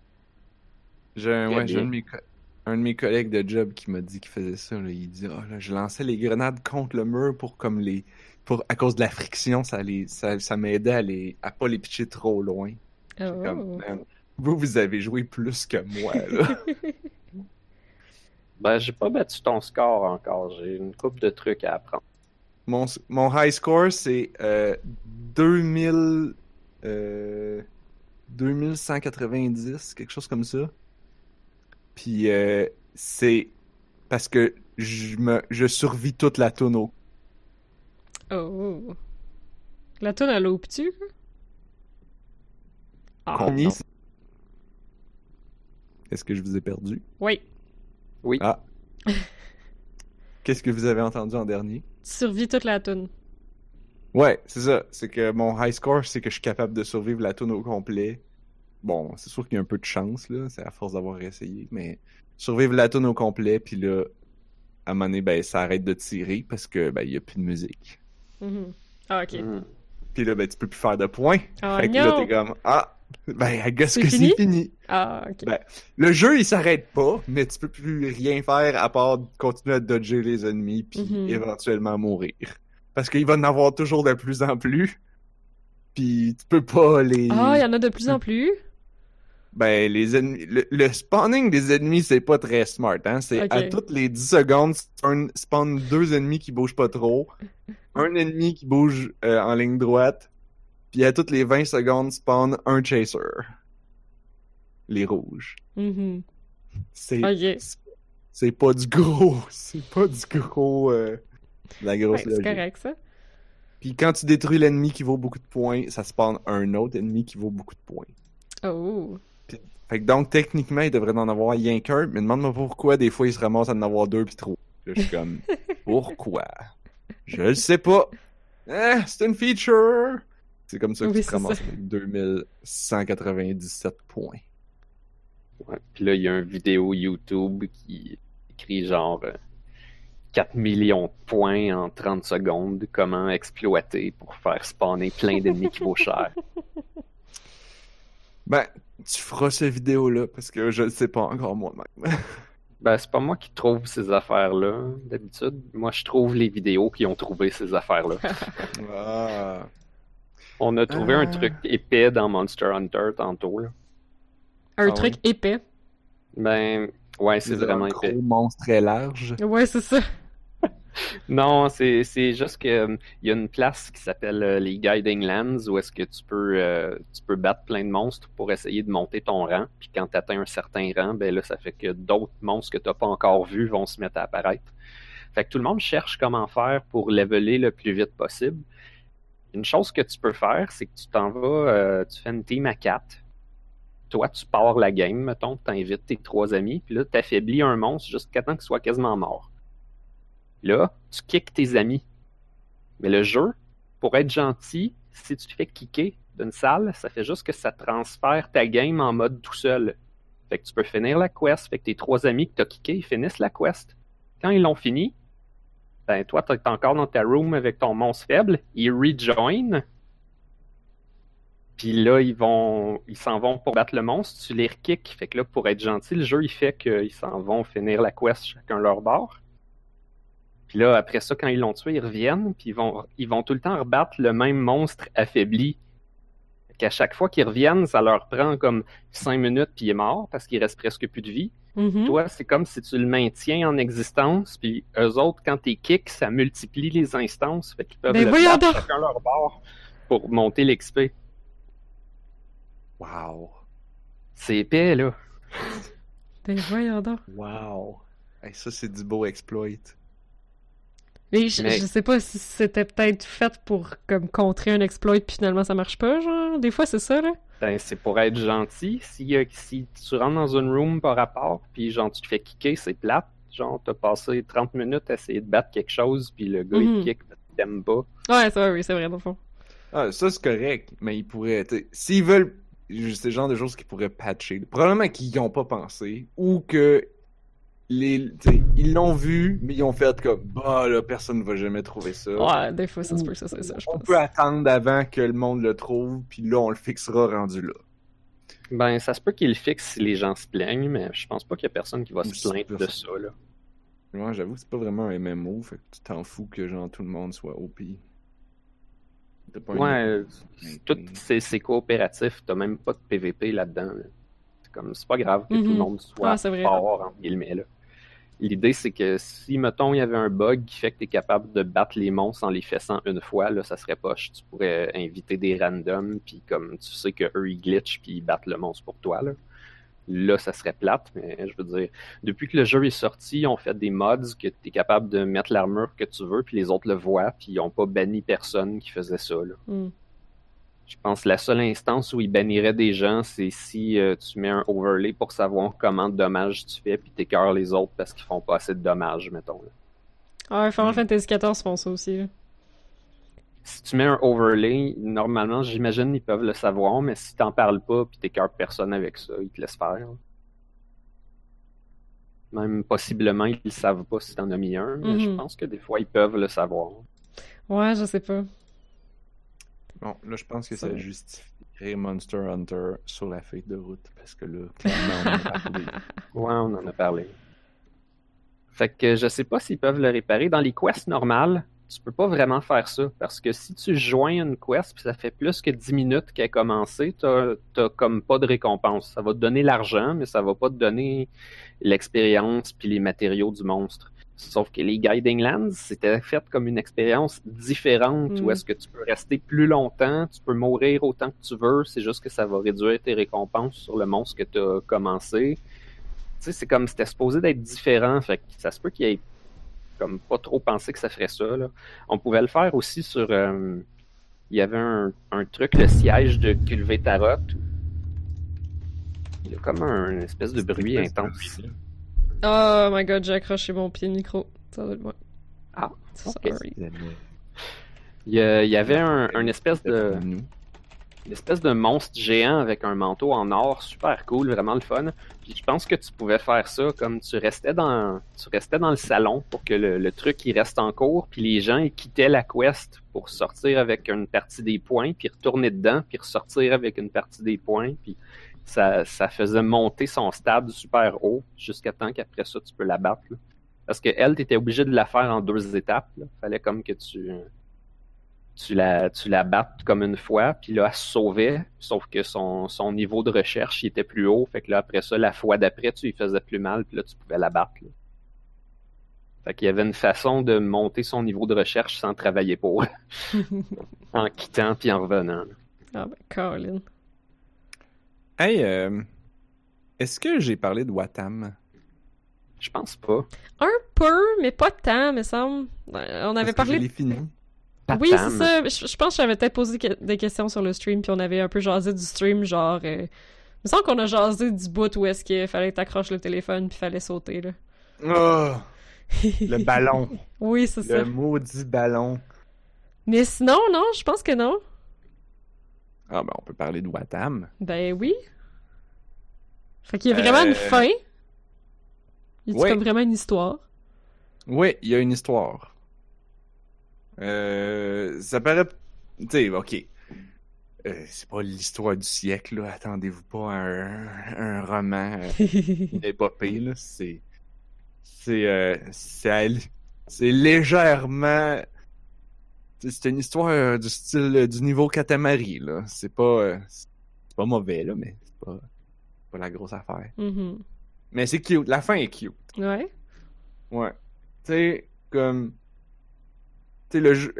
J'ai un, ouais, de mes co- un de mes collègues de job qui m'a dit qu'il faisait ça. Là. Il dit Ah, là, Je lançais les grenades contre le mur pour comme les pour, à cause de la friction, ça, les, ça, ça m'aidait à, les, à pas les pitcher trop loin. Oh. comme, man, vous, vous avez joué plus que moi, là. Ben, j'ai pas battu ton score encore. J'ai une coupe de trucs à apprendre. mon, mon high score, c'est euh, 2000, euh, 2190, quelque chose comme ça. Puis euh, c'est parce que je, me, je survis toute la tonneau. Oh. La toune à? Ah, Combien non. c'est- Est-ce que je vous ai perdu? Oui. Oui. Ah. Qu'est-ce que vous avez entendu en dernier? Tu survis toute la toune. Ouais, c'est ça. C'est que mon high score, c'est que je suis capable de survivre la tune au complet. Bon, c'est sûr qu'il y a un peu de chance, là. C'est à force d'avoir essayé. Mais survivre la tune au complet, puis là, à un moment donné, ben, ça arrête de tirer parce que, ben, il y a plus de musique. Mhm. Ah, ok. Hmm. Puis là, ben, tu peux plus faire de points. Oh fait que là, non! t'es comme, ah, ben, I guess que c'est fini. Ah, ok. Ben, Le jeu, il s'arrête pas, mais tu peux plus rien faire à part continuer à dodger les ennemis puis Mhm. éventuellement mourir. Parce qu'il va en avoir toujours de plus en plus. Puis tu peux pas les... Ah, il y en a de plus en plus? Ben, les ennemis... Le, le spawning des ennemis, c'est pas très smart, hein. C'est à toutes les 10 secondes, spawn, spawn deux ennemis qui bougent pas trop, un ennemi qui bouge euh, en ligne droite, puis à toutes les 20 secondes, spawn un chaser. Les rouges. Mhm. C'est... C'est pas du gros, c'est pas du gros, euh, la Ouais, grosse c'est logique. correct, ça. Puis quand tu détruis l'ennemi qui vaut beaucoup de points, ça spawn un autre ennemi qui vaut beaucoup de points. Oh. Fait que donc, techniquement, il devrait en avoir rien qu'un, mais demande-moi pourquoi des fois il se ramasse à en avoir deux puis trois. Là, je suis comme, pourquoi? Je le sais pas. Ah, c'est une feature! C'est comme ça que Oui, tu te c'est ramasses ça. avec 2197 points. Ouais. Puis là, il y a une vidéo YouTube qui écrit genre euh, 4 millions de points en 30 secondes, comment exploiter pour faire spawner plein d'ennemis qui vaut cher. Ben, tu feras cette vidéo-là, parce que je le sais pas encore moi-même. Ben, c'est pas moi qui trouve ces affaires-là, d'habitude. Moi, je trouve les vidéos qui ont trouvé ces affaires-là. ah. On a trouvé Ah. un truc épais dans Monster Hunter tantôt, là. Un Ah truc épais? Ben, ouais, c'est vraiment un épais. gros monstre très large. Ouais, c'est ça. Non, c'est c'est juste que euh, il y a une place qui s'appelle euh, les Guiding Lands où est-ce que tu peux euh, tu peux battre plein de monstres pour essayer de monter ton rang. Puis quand tu atteins un certain rang, ben là ça fait que d'autres monstres que tu n'as pas encore vus vont se mettre à apparaître. Fait que tout le monde cherche comment faire pour leveler le plus vite possible. Une chose que tu peux faire, c'est que tu t'en vas, euh, tu fais une team à 4. Toi, tu pars la game, mettons, tu invites tes trois amis, puis là, tu affaiblis un monstre jusqu'à temps qu'il soit quasiment mort. Là, tu kicks tes amis. Mais le jeu, pour être gentil, si tu fais kicker d'une salle, ça fait juste que ça transfère ta game en mode tout seul. Fait que tu peux finir la quest, fait que tes trois amis que t'as kickés, ils finissent la quest. Quand ils l'ont fini, ben toi, t'es encore dans ta room avec ton monstre faible, ils rejoin. Puis là, ils vont, ils s'en vont pour battre le monstre, tu les rekicks. Fait que là, pour être gentil, le jeu, il fait qu'ils s'en vont finir la quest chacun leur bord. Puis là, après ça, quand ils l'ont tué, ils reviennent, puis vont, ils vont tout le temps rebattre le même monstre affaibli. Qu'à chaque fois qu'ils reviennent, ça leur prend comme cinq minutes, puis il est mort, parce qu'il reste presque plus de vie. Mhm. Toi, c'est comme si tu le maintiens en existence, puis eux autres, quand t'es kick, ça multiplie les instances, fait qu'ils peuvent Ben le chacun leur bord pour monter l'XP. Wow. C'est épais, là. Ben voyons donc. Wow. Hey, ça, c'est du beau exploit. Mais je, Mais- je sais pas si c'était peut-être fait pour comme contrer un exploit puis finalement ça marche pas, genre. Des fois c'est ça, là. Ben, c'est pour être gentil. Si, euh, si tu rentres dans une room par rapport, puis genre tu te fais kicker, c'est plate. Genre, t'as passé 30 minutes à essayer de battre quelque chose, puis le gars Mhm. il kick parce qu'il t'aime pas. Ouais, ça, oui, c'est vrai, dans le fond. Ah, ça, c'est correct, mais ils pourraient. S'ils veulent. C'est le genre de choses qu'ils pourraient patcher. Probablement qu'ils y ont pas pensé, ou que. Les, ils l'ont vu, mais ils ont fait comme bah là, personne ne va jamais trouver ça. Ouais, des fois ça se peut que ça soit ça, je on pense. peut attendre avant que le monde le trouve, puis là on le fixera rendu là. Ben, ça se peut qu'il le fixe si les gens se plaignent, mais je pense pas qu'il y a personne qui va se plaindre de ça, là. Moi, j'avoue que c'est pas vraiment un MMO, fait que tu t'en fous que genre tout le monde soit OP. Pas Ouais, euh, tout c'est c'est coopératif, t'as même pas de PVP là-dedans. là. C'est comme c'est pas grave que tout le Mhm. monde soit Ah, c'est fort entre guillemets. là. L'idée c'est que si mettons il y avait un bug qui fait que t'es capable de battre les monstres en les fessant une fois, là ça serait poche. Tu pourrais inviter des randoms puis comme tu sais que eux ils glitchent puis ils battent le monstre pour toi là. Là, ça serait plate, mais je veux dire, depuis que le jeu est sorti, ont fait des mods que tu es capable de mettre l'armure que tu veux, puis les autres le voient, puis ils ont pas banni personne qui faisait ça. Là. Hmm. Je pense que la seule instance où ils banniraient des gens, c'est si euh, tu mets un overlay pour savoir comment de dommages tu fais, puis t'écœures les autres parce qu'ils font pas assez de dommages, mettons. là. Ah, Final. Fantasy XIV font ça aussi. là. Si tu mets un overlay, normalement, j'imagine ils peuvent le savoir, mais si t'en parles pas, puis t'écœures personne avec ça, ils te laissent faire. là. Même possiblement, ils le savent pas si t'en as mis un, mais je Mhm. pense que des fois, ils peuvent le savoir. Ouais, je sais pas. Bon, là, je pense que Ça justifierait Monster Hunter sur la feuille de route, parce que là, clairement, on a parlé. Ouais, on en a parlé. Fait que je sais pas s'ils peuvent le réparer. Dans les quests normales, tu peux pas vraiment faire ça. Parce que si tu joins une quest puis ça fait plus que 10 minutes qu'elle a commencé, t'as t'as comme pas de récompense. Ça va te donner l'argent, mais ça va pas te donner l'expérience puis les matériaux du monstre. Sauf que les Guiding Lands, c'était fait comme une expérience différente Mm. où est-ce que tu peux rester plus longtemps, tu peux mourir autant que tu veux, c'est juste que ça va réduire tes récompenses sur le monstre que tu as commencé. Tu sais, c'est comme c'était supposé d'être différent, fait que ça se peut qu'il ait comme pas trop pensé que ça ferait ça. Là. On pouvait le faire aussi sur. euh, il y avait un, un truc, le siège de Culvetarot. Il y a comme un espèce de bruit intense. Oh my god, j'ai accroché mon pied de micro. Ça doit être moi. Ah. Sorry. Il y, a- il y avait un, un espèce de. Une espèce de monstre géant avec un manteau en or, super cool, vraiment le fun. Puis je pense que tu pouvais faire ça comme tu restais dans tu restais dans le salon pour que le, le truc il reste en cours, puis les gens ils quittaient la quest pour sortir avec une partie des points, puis retourner dedans, puis ressortir avec une partie des points, puis ça, ça faisait monter son stade super haut jusqu'à temps qu'après ça tu peux la battre. là. Parce que elle, t'étais obligé de la faire en deux étapes. Là. Fallait comme que tu tu la, tu la battes comme une fois, puis là, elle se sauvait, sauf que son, son niveau de recherche il était plus haut, fait que là, après ça, la fois d'après, tu lui faisais plus mal, puis là, tu pouvais la battre. là. Fait qu'il y avait une façon de monter son niveau de recherche sans travailler pour, en quittant puis en revenant. là. Ah ben, Colin. Hey, euh, est-ce que j'ai parlé de Watam? Je pense pas. Un peu, mais pas tant, me semble. Euh, On avait Parce que Je parlé. l'ai fini. Pas Oui, c'est ça. Je, je pense que j'avais peut-être posé que- des questions sur le stream, puis on avait un peu jasé du stream, genre. euh, Il me semble qu'on a jasé du bout où est-ce qu'il fallait que t'accroches le téléphone, puis fallait sauter, là. Oh, le ballon. oui, c'est ça. le maudit ballon. Mais sinon, non, je pense que non. Ah, ben, on peut parler de Watam. Ben oui. Fait qu'il y a vraiment Euh, une fin. Il y a comme vraiment une histoire? Oui, il y a une histoire. Euh, ça paraît. Tu sais, ok. Euh, c'est pas l'histoire du siècle, là. Attendez-vous pas à un, un roman, euh, une épopée, là. C'est. C'est. euh, c'est légèrement. C'est une histoire euh, du style euh, du niveau Katamari, là. C'est pas. euh, c'est pas mauvais, là, mais c'est pas. pas la grosse affaire. Mhm. Mais c'est cute. La fin est cute. Ouais. Ouais. Tu sais, comme. Tu sais, le jeu.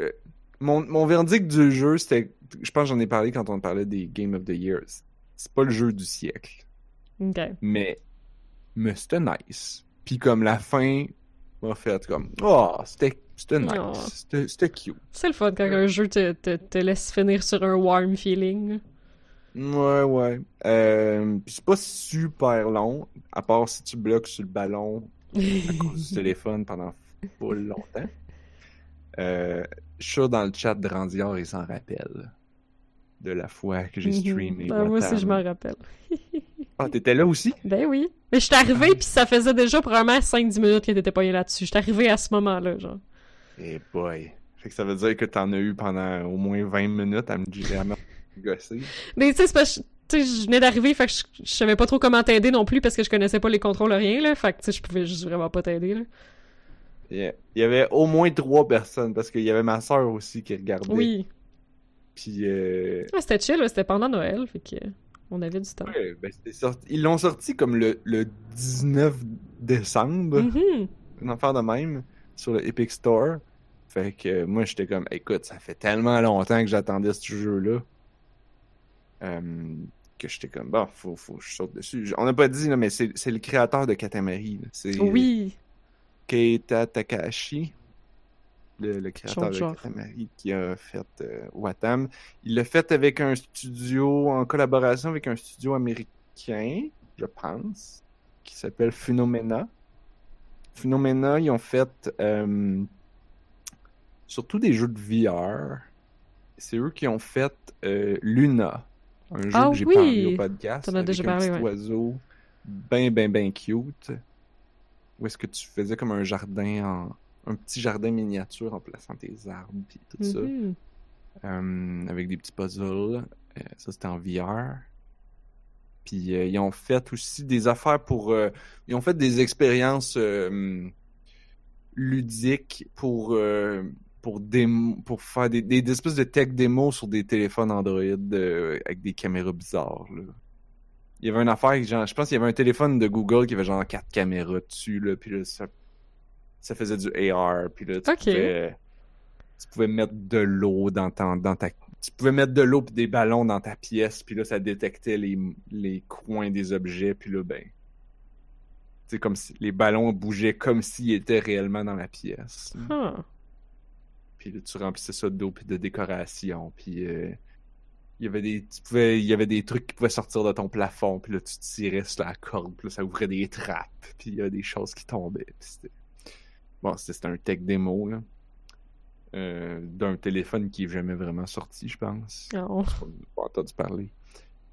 Mon, mon verdict du jeu, c'était. Je pense que j'en ai parlé quand on parlait des Game of the Years. C'est pas le jeu du siècle. Ok. Mais. Mais c'était nice. Puis comme la fin m'a fait comme. Oh, c'était c'était nice. Oh. C'était cute. C'est le fun quand un jeu te, te, te laisse finir sur un warm feeling. Ouais, ouais. Euh, c'est pas super long, à part si tu bloques sur le ballon à cause du téléphone pendant pas longtemps. Euh, je suis sûr dans le chat de Randiard, il s'en rappelle de la fois que j'ai streamé. Ah, moi aussi, je m'en rappelle. Ah, t'étais là aussi? Ben oui. Mais je suis arrivé, puis ça faisait déjà probablement 5-10 minutes que t'étais pas là-dessus. Je suis arrivé à ce moment-là, genre. Eh boy. Fait que ça veut dire que t'en as eu pendant au moins 20 minutes à me, à me gosser. Mais tu sais, c'est parce que tu sais, je venais d'arriver, fait que je, je savais pas trop comment t'aider non plus parce que je connaissais pas les contrôles rien, là. Fait que tu sais, je pouvais juste vraiment pas t'aider, là. Yeah. Il y avait au moins trois personnes parce qu'il y avait ma soeur aussi qui regardait. Oui. Puis, euh, Ouais, c'était chill, c'était pendant Noël, fait que on avait du temps. ouais, ben, c'était sorti- ils l'ont sorti comme le, le 19 décembre, Mhm. une affaire de même, sur le Epic Store. Fait que euh, moi, j'étais comme, écoute, ça fait tellement longtemps que j'attendais ce jeu-là. euh, que j'étais comme, bon, faut, faut que je saute dessus. On n'a pas dit, là, mais c'est c'est le créateur de Katamari. là. Oui. Keita Takahashi, le, le créateur de. Katamari, qui a fait euh, Watam. Il l'a fait avec un studio, en collaboration avec un studio américain, je pense, qui s'appelle Phenomena. Phenomena, ils ont fait euh, surtout des jeux de VR. C'est eux qui ont fait euh, Luna, un jeu Ah que j'ai oui! parlé au podcast. Avec déjà un parlé, petit ouais. oiseau ben, ben, ben cute. Où est-ce que tu faisais comme un jardin en... Un petit jardin miniature en plaçant tes arbres puis tout ça. Mhm. Euh, avec des petits puzzles. Euh, ça, c'était en VR. Puis euh, ils ont fait aussi des affaires pour... ils ont fait des expériences ludiques pour... pour, démo- pour faire des, des, des espèces de tech démos sur des téléphones Android avec des caméras bizarres. Là. Il y avait une affaire, genre, je pense qu'il y avait un téléphone de Google qui avait genre quatre caméras dessus, là, puis là, ça, ça faisait du AR, puis là, tu pouvais, tu pouvais mettre de l'eau dans, ta- dans ta... Tu pouvais mettre de l'eau puis des ballons dans ta pièce, puis là, ça détectait les, les coins des objets, puis là, ben... C'est comme si les ballons bougeaient comme s'ils étaient réellement dans la pièce. Ah. Puis là, tu remplissais ça d'eau puis de décoration. Puis euh, il y avait des, tu pouvais, il y avait des trucs qui pouvaient sortir de ton plafond. Puis là, tu tirais sur la corde. Puis là, ça ouvrait des trappes. Puis il y a des choses qui tombaient. Puis. Bon, c'était c'était un tech démo, là. Euh, d'un téléphone qui est jamais vraiment sorti, je pense. Oh. On n'a pas entendu parler.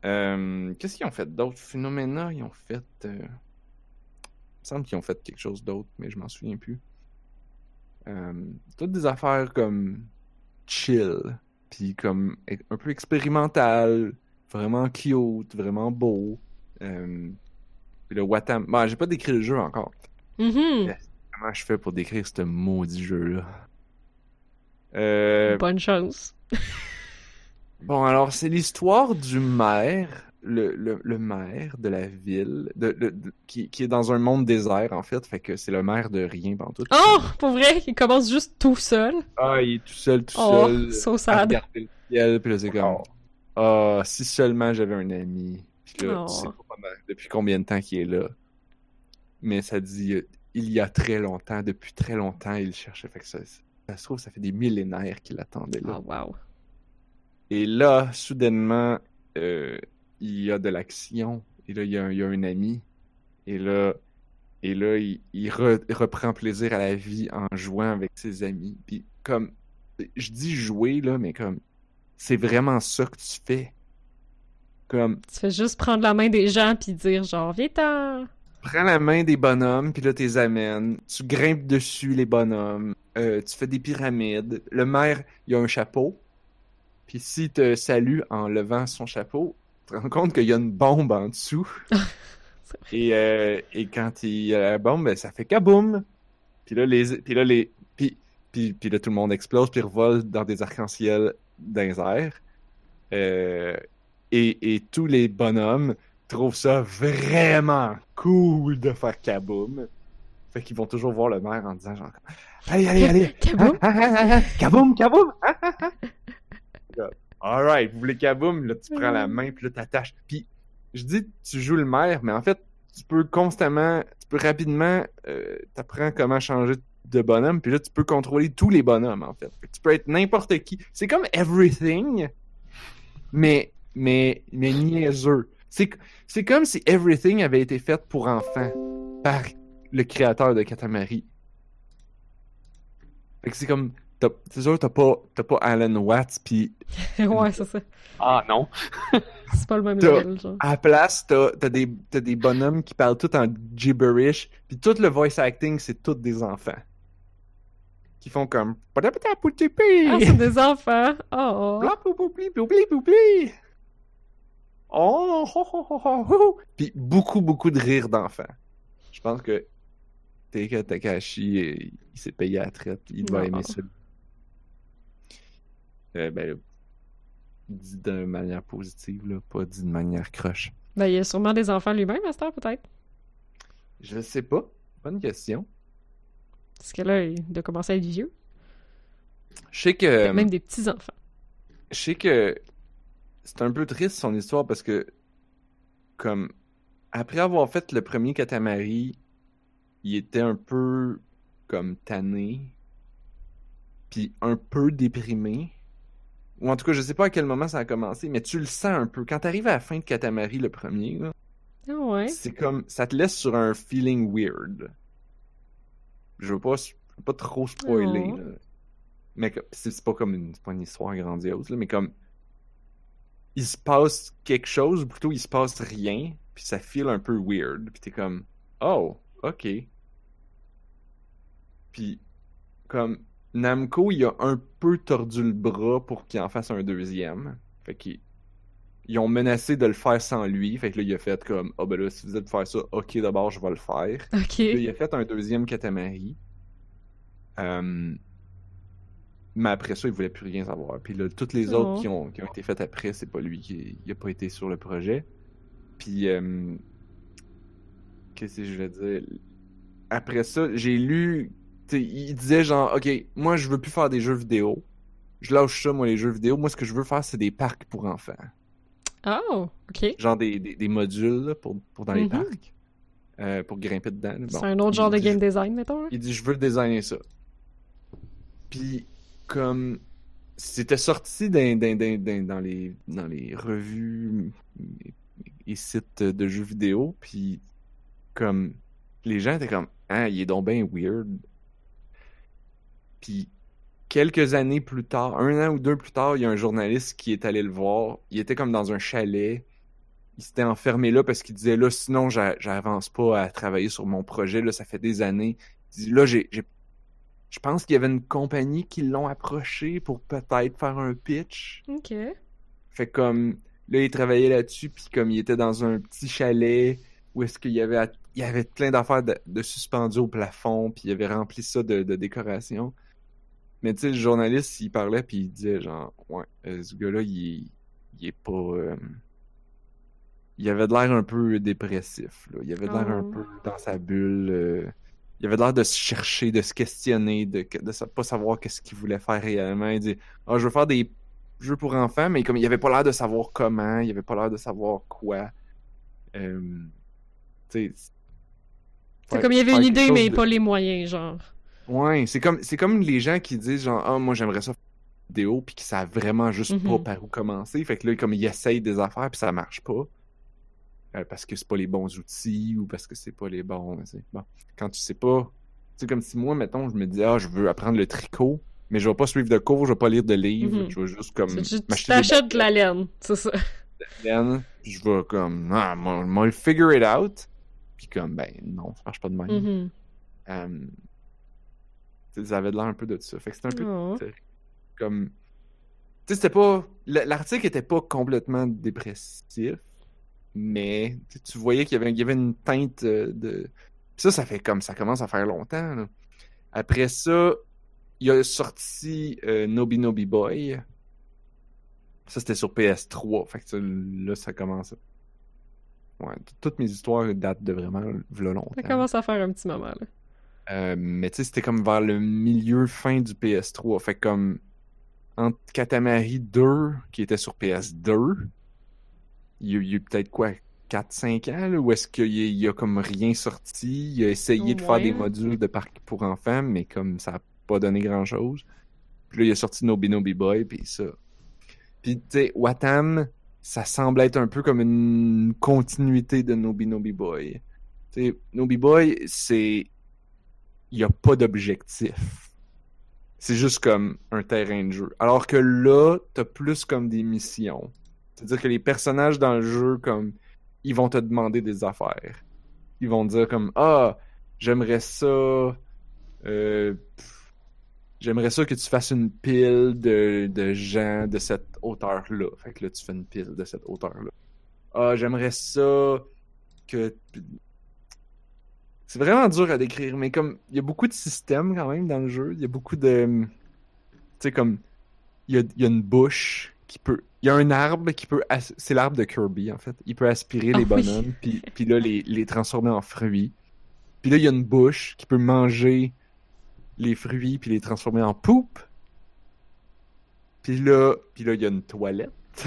Euh, Qu'est-ce qu'ils ont fait d'autre? Phenomena, ils ont fait... euh, Il me semble qu'ils ont fait quelque chose d'autre, mais je m'en souviens plus. Toutes des affaires comme chill, puis comme e- un peu expérimental, vraiment cute, vraiment beau. Puis le Watam... Bon, j'ai pas décrit le jeu encore. Mhm. Comment je fais pour décrire ce maudit jeu-là? Euh, Bonne chance. Bon, alors, c'est l'histoire du maire, le, le, le maire de la ville, de, de- de- qui, qui est dans un monde désert, en fait. Fait que c'est le maire de rien, tout. Oh, pour vrai, il commence juste tout seul. Ah, il est tout seul, tout Oh, seul. so à sad. regarder le ciel, puis là, c'est comme... Ah, si seulement j'avais un ami. Puis là, Oh. tu sais pas comment- depuis combien de temps qu'il est là. Mais ça dit, il y a très longtemps, depuis très longtemps, il cherchait. Fait que ça, ça se trouve, ça fait des millénaires qu'il attendait là. Oh, wow. Et là, soudainement, euh, il y a de l'action. Et là, il y a un, il y a un ami. Et là, et là il, il re- il reprend plaisir à la vie en jouant avec ses amis. Puis comme, je dis jouer, là, mais comme, c'est vraiment ça que tu fais. Comme, Tu fais juste prendre la main des gens puis dire genre, viens-t'en. Prends la main des bonhommes, puis là, t'es amènes. Tu grimpes dessus, les bonhommes. Euh, tu fais des pyramides. Le maire, il a un chapeau. Puis s'il te salue en levant son chapeau, tu te rends compte qu'il y a une bombe en dessous. et, euh, et quand il y a la bombe, ben, ça fait kaboum! Puis là, les, puis là, les, puis, puis, puis là, tout le monde explose, puis revole dans des arcs-en-ciel dans les airs. Euh, et, et tous les bonhommes trouvent ça vraiment cool de faire kaboom. Fait qu'ils vont toujours voir le maire en disant genre Allez, allez, allez! Kaboom? Ah, ah, ah, Kaboom, kaboom! Là, Alright, vous voulez kaboom? Là, tu prends la main, puis là, t'attaches. Puis, je dis, tu joues le maire, mais en fait, tu peux constamment, tu peux rapidement, euh, t'apprends comment changer de bonhomme, puis là, tu peux contrôler tous les bonhommes, en fait. Tu peux être n'importe qui. C'est comme Everything, mais, mais, mais niaiseux. C'est, c'est comme si Everything avait été fait pour enfants par le créateur de Katamari. Fait que c'est comme, c'est sûr, t'as pas, t'as pas Alan Watts, puis ouais, c'est ça. Ah non. C'est pas le même level, genre. à la place, t'as, t'as des, t'as des bonhommes qui parlent tout en gibberish, puis tout le voice acting, c'est tous des enfants. Qui font comme... Ah, c'est des enfants. Oh. Oh, ho, ho, ho. Puis beaucoup, beaucoup de rires d'enfants. Je pense que Teika Takahashi, euh, il s'est payé à la traite. Il doit aimer ça. Euh, ben, dit de manière positive, là, pas dit de manière croche. Ben, il y a sûrement des enfants lui-même, Master, peut-être. Je sais pas. Bonne question. Parce que là, il doit commencer à être vieux. Je sais que. Même des petits-enfants. Je sais que c'est un peu triste son histoire parce que, comme, après avoir fait le premier Katamari, il était un peu, comme, tanné, puis un peu déprimé. Ou en tout cas, je sais pas à quel moment ça a commencé, mais tu le sens un peu. Quand t'arrives à la fin de Katamari, le premier, là, Ah ouais. c'est comme, ça te laisse sur un feeling weird. Je veux pas, je veux pas trop spoiler, Oh. là. Mais c'est pas comme une, pas une histoire grandiose, là, mais comme, il se passe quelque chose, ou plutôt il se passe rien, puis ça feel un peu weird, puis t'es comme, oh, ok. Puis, comme, Namco, il a un peu tordu le bras pour qu'il en fasse un deuxième. Fait qu'ils ils ont menacé de le faire sans lui. Fait que là, il a fait comme, ah ben là, si vous êtes faire ça, ok, d'abord, je vais le faire. Ok. Puis là, il a fait un deuxième Katamari. Euh, Mais après ça, il voulait plus rien savoir. Puis là, toutes les Oh. autres qui ont, qui ont été faites après, c'est pas lui qui il a pas été sur le projet. Puis, euh, qu'est-ce que je vais dire? Après ça, j'ai lu, il disait genre, ok, moi je veux plus faire des jeux vidéo. Je lâche ça, moi, les jeux vidéo. Moi, ce que je veux faire, c'est des parcs pour enfants. Oh, ok. Genre des, des, des modules là, pour, pour dans les Mhm. parcs. euh, pour grimper dedans. Bon, C'est un autre genre de game design, mettons. là. il dit, je veux designer ça. Puis, comme, c'était sorti dans, dans, les, dans les revues et, sites de jeux vidéo, puis, comme, les gens étaient comme, ah, il est donc bien weird. Puis, quelques années plus tard, un an ou deux plus tard, il y a un journaliste qui est allé le voir. Il était comme dans un chalet. Il s'était enfermé là parce qu'il disait là, sinon, j'a- j'avance pas à travailler sur mon projet. Là, ça fait des années. Il dit, là, j'ai- je pense qu'il y avait une compagnie qui l'ont approché pour peut-être faire un pitch. Ok. Fait comme là, il travaillait là-dessus, puis comme il était dans un petit chalet où est-ce qu'il y avait il y avait plein d'affaires de, de suspendus au plafond, puis il avait rempli ça de, de décorations. Mais tu sais, le journaliste, il parlait, puis il disait genre, ouais, euh, ce gars-là, il, il est pas. euh, il avait de l'air un peu dépressif, là. Il avait de l'air un Oh. peu dans sa bulle. euh, Il avait l'air de se chercher, de se questionner, de, sa- pas savoir qu'est-ce qu'il voulait faire réellement. Il dit, ah, je veux faire des jeux pour enfants, mais comme il avait pas l'air de savoir comment, il avait pas l'air de savoir quoi. Euh, C'est comme il y avait une idée, mais de- pas les moyens, genre. Ouais, c'est comme c'est comme les gens qui disent genre ah moi j'aimerais ça faire une vidéo puis qui savent vraiment juste pas Mhm. par où commencer. Fait que là comme ils essayent des affaires puis ça marche pas. Euh, parce que c'est pas les bons outils ou parce que c'est pas les bons. tu. Bon, quand tu sais pas, c'est comme si moi mettons je me dis ah je veux apprendre le tricot, mais je vais pas suivre de cours, je vais pas lire de livres, Mhm. je vais juste comme Tu des t'achètes de la laine, c'est ça. laine, puis je vais comme ah moi figure it out. Puis comme ben non, ça marche pas de même. Tu sais, ça avait de l'air un peu de ça. Fait que c'était un peu Oh. comme. Tu sais, c'était pas. L'article était pas complètement dépressif, mais tu voyais qu'il y avait, il y avait une teinte euh, de. Ça, ça fait comme. Ça commence à faire longtemps, là. Après ça, il a sorti euh, Nobi Nobi Boy. Ça, c'était sur PS3. Fait que ça, là, ça commence. Ouais, toutes mes histoires datent de vraiment longtemps. Ça commence à faire un petit moment, là. Euh, mais tu sais, c'était comme vers le milieu fin du PS3. Fait que comme entre Katamari 2, qui était sur PS2, il y a, a eu peut-être quoi, 4-5 ans, là, où est-ce qu'il y a, comme rien sorti. Il a essayé de faire des modules de parc pour enfants, mais comme ça n'a pas donné grand-chose. Puis là, il a sorti Nobi Nobi Boy, puis ça. Puis tu sais, Watam, ça semble être un peu comme une continuité de Nobi Nobi Boy. Tu sais, Nobi Boy, c'est il n'y a pas d'objectif. C'est juste comme un terrain de jeu. Alors que là, t'as plus comme des missions. C'est-à-dire que les personnages dans le jeu, comme, ils vont te demander des affaires. Ils vont dire comme, ah, j'aimerais ça, euh, j'aimerais ça que tu fasses une pile de, de gens de cette hauteur-là. Fait que là, tu fais une pile de cette hauteur-là. Ah, j'aimerais ça que c'est vraiment dur à décrire, mais comme il y a beaucoup de systèmes quand même dans le jeu, il y a beaucoup de. Tu sais, comme. Il y a, y a une bouche qui peut il y a un arbre qui peut. C'est l'arbre de Kirby, en fait. Il peut aspirer Ah les oui. bonhommes, puis, puis là, les, les transformer en fruits. Puis là, il y a une bouche qui peut manger les fruits, puis les transformer en poupe. Puis là, puis là, il y a une toilette.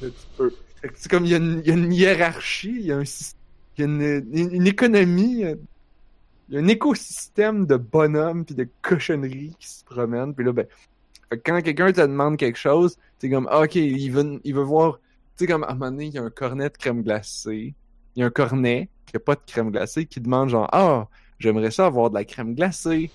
Là, tu peux- fait que C'est comme il y, a une, il y a une hiérarchie, il y a, un, il y a une, une- une économie, euh, il y a un écosystème de bonhommes puis de cochonneries qui se promènent. Puis là, ben, fait que quand quelqu'un te demande quelque chose, c'est comme, ah, ok, il veut, il veut voir, tu sais, comme à un moment donné, il y a un cornet de crème glacée, il y a un cornet qui a pas de crème glacée qui demande genre, ah, j'aimerais ça avoir de la crème glacée.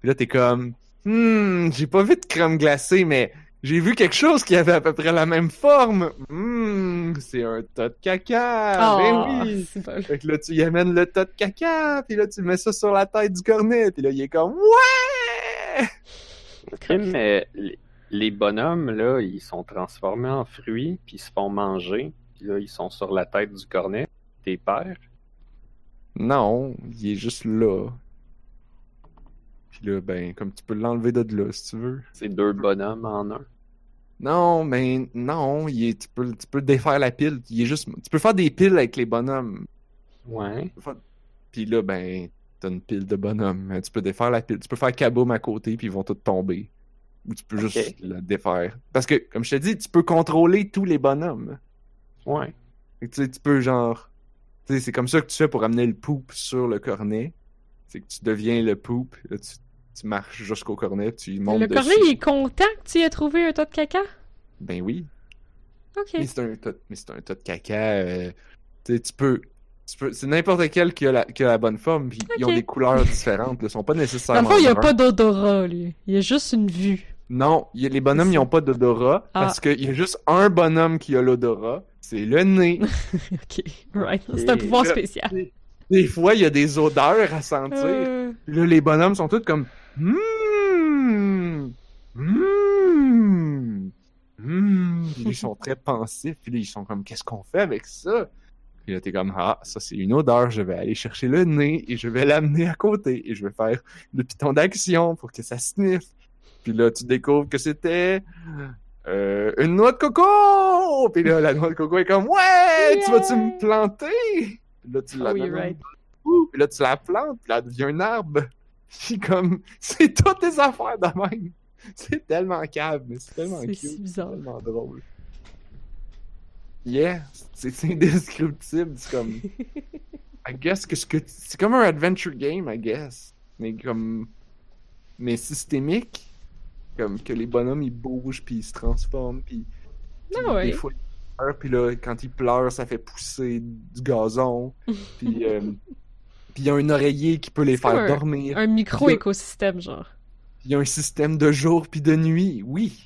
Puis là, t'es comme, hmm, j'ai pas vu de crème glacée, mais j'ai vu quelque chose qui avait à peu près la même forme. Hmm, c'est un tas de caca. Oh, ben oui. Fait que là, tu y amènes le tas de caca, puis là, tu mets ça sur la tête du cornet, puis là, il est comme, ouais! Ok, mais les, les bonhommes, là, ils sont transformés en fruits, puis ils se font manger. Puis là, ils sont sur la tête du cornet. Tes pères. Non, il est juste là. Puis là, ben, comme tu peux l'enlever de là, si tu veux. C'est deux bonhommes en un. Non, mais non, il est, tu, peux, tu peux défaire la pile. Il est juste, tu peux faire des piles avec les bonhommes. Ouais. Puis là, ben, t'as une pile de bonhommes. Tu peux défaire la pile. Tu peux faire kaboom à côté, puis ils vont tous tomber. Ou tu peux juste la défaire. Parce que, comme je te dis, tu peux contrôler tous les bonhommes. Ouais. Tu sais, tu peux genre. Tu sais, c'est comme ça que tu fais pour amener le poop sur le cornet. C'est que tu deviens le poop. Là, tu, tu marches jusqu'au cornet, tu montes Le dessus. cornet, il est content que tu aies trouvé un tas de caca? Ben oui. Ok. Mais c'est un tas, de caca. euh, tu sais, tu peux. C'est n'importe quel qui a, la, qui a la bonne forme, puis ils ont des couleurs différentes. Ils sont pas Dans nécessairement. le fond, il n'y a pas d'odorat, lui. Il y a juste une vue. Non, il y a- les bonhommes, ils ça. ont pas d'odorat. Ah. Parce qu'il y a juste un bonhomme qui a l'odorat. C'est le nez. ok, right. C'est un pouvoir là- spécial. Des fois, il y a des odeurs à sentir. Euh, là, les bonhommes sont tous comme Hum, hum, hum. Puis ils sont très pensifs. Puis là, ils sont comme Qu'est-ce qu'on fait avec ça? Puis là, t'es comme Ah, ça c'est une odeur. Je vais aller chercher le nez et je vais l'amener à côté. Et je vais faire le piton d'action pour que ça sniffe. Puis là, tu découvres que c'était euh, une noix de coco! Puis là, la noix de coco est comme Ouais! Tu vas-tu me planter? Puis là, tu Oh, right. Ouh, puis là, tu la plantes, puis là, elle devient un arbre. Puis comme, c'est toutes tes affaires de même. C'est tellement cave, mais c'est tellement C'est cute. si C'est bizarre. tellement drôle. Yeah, c'est c'est indescriptible. C'est comme, I guess que ce que c'est comme un adventure game, I guess, mais comme, mais systémique, comme que les bonhommes ils bougent puis ils se transforment puis puis Ah ouais. des fois ils pleurent puis là quand ils pleurent ça fait pousser du gazon puis euh, puis il y a un oreiller qui peut les faire un- dormir. Un micro-écosystème, genre. Il y a un système de jour puis de nuit, oui.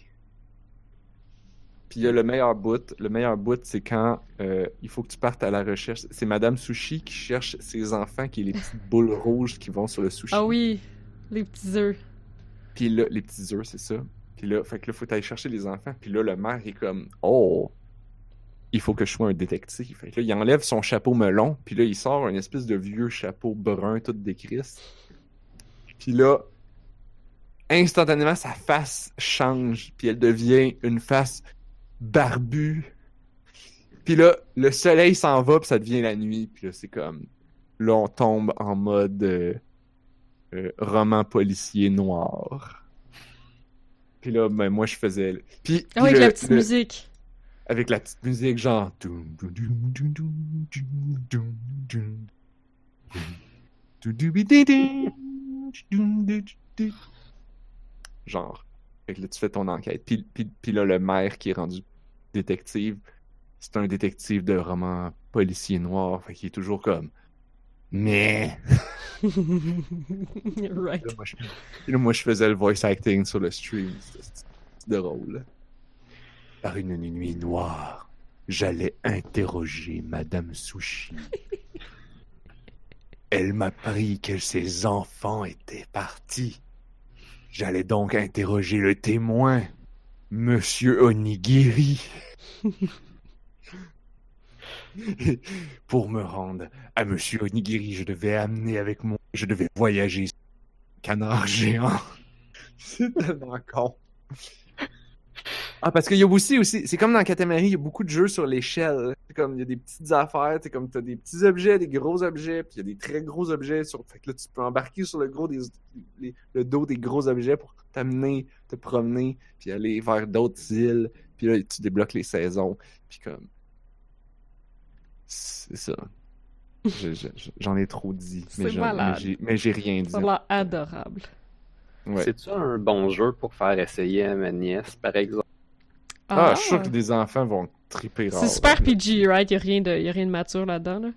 Puis il y a le meilleur bout. Le meilleur bout, c'est quand euh, il faut que tu partes à la recherche. C'est Madame Sushi qui cherche ses enfants, qui est les petites boules rouges qui vont sur le sushi. Ah oui, les petits œufs. Puis là, les petits œufs, c'est ça. Puis là, fait que là, faut aller chercher les enfants. Puis là, le maire est comme, oh, il faut que je sois un détective. Fait que là, il enlève son chapeau melon. Puis là, il sort un espèce de vieux chapeau brun, tout décrisse. Puis là, instantanément, sa face change. Puis elle devient une face barbue. Puis là, le soleil s'en va, puis ça devient la nuit. Puis là, c'est comme, là, on tombe en mode euh, euh, roman policier noir. Puis là, ben, moi, je faisais... Puis, Ah avec le- la petite le- musique. avec la petite musique genre genre fait que là tu fais ton enquête puis, puis, puis là le maire qui est rendu détective c'est un détective de roman policier noir fait qu'il est toujours comme mais right. Là, moi, je... puis là, moi, je faisais le voice acting sur le stream. C'était drôle. Par une nuit noire, j'allais interroger Madame Sushi. Elle m'apprit que ses enfants étaient partis. J'allais donc interroger le témoin, Monsieur Onigiri. Pour me rendre à Monsieur Onigiri, je devais amener avec moi, je devais voyager sur canard géant. C'est tellement con. Ah, parce qu'il y a aussi, aussi, c'est comme dans Katamari, il y a beaucoup de jeux sur l'échelle. C'est comme, il y a des petites affaires, c'est comme, t'as des petits objets, des gros objets, puis il y a des très gros objets sur, fait que là, tu peux embarquer sur le gros des, les- le dos des gros objets pour t'amener, te promener, puis aller vers d'autres îles, puis là, tu débloques les saisons, puis comme, c'est ça. Je- je- je- J'en ai trop dit, mais j'ai- mais j'ai rien dit. Ça a adorable. Ouais. C'est-tu un bon jeu pour faire essayer à ma nièce, par exemple? Ah, je suis sûr que des enfants vont triper. C'est super là. PG, right? Y a rien de, y a rien de mature là-dedans, là.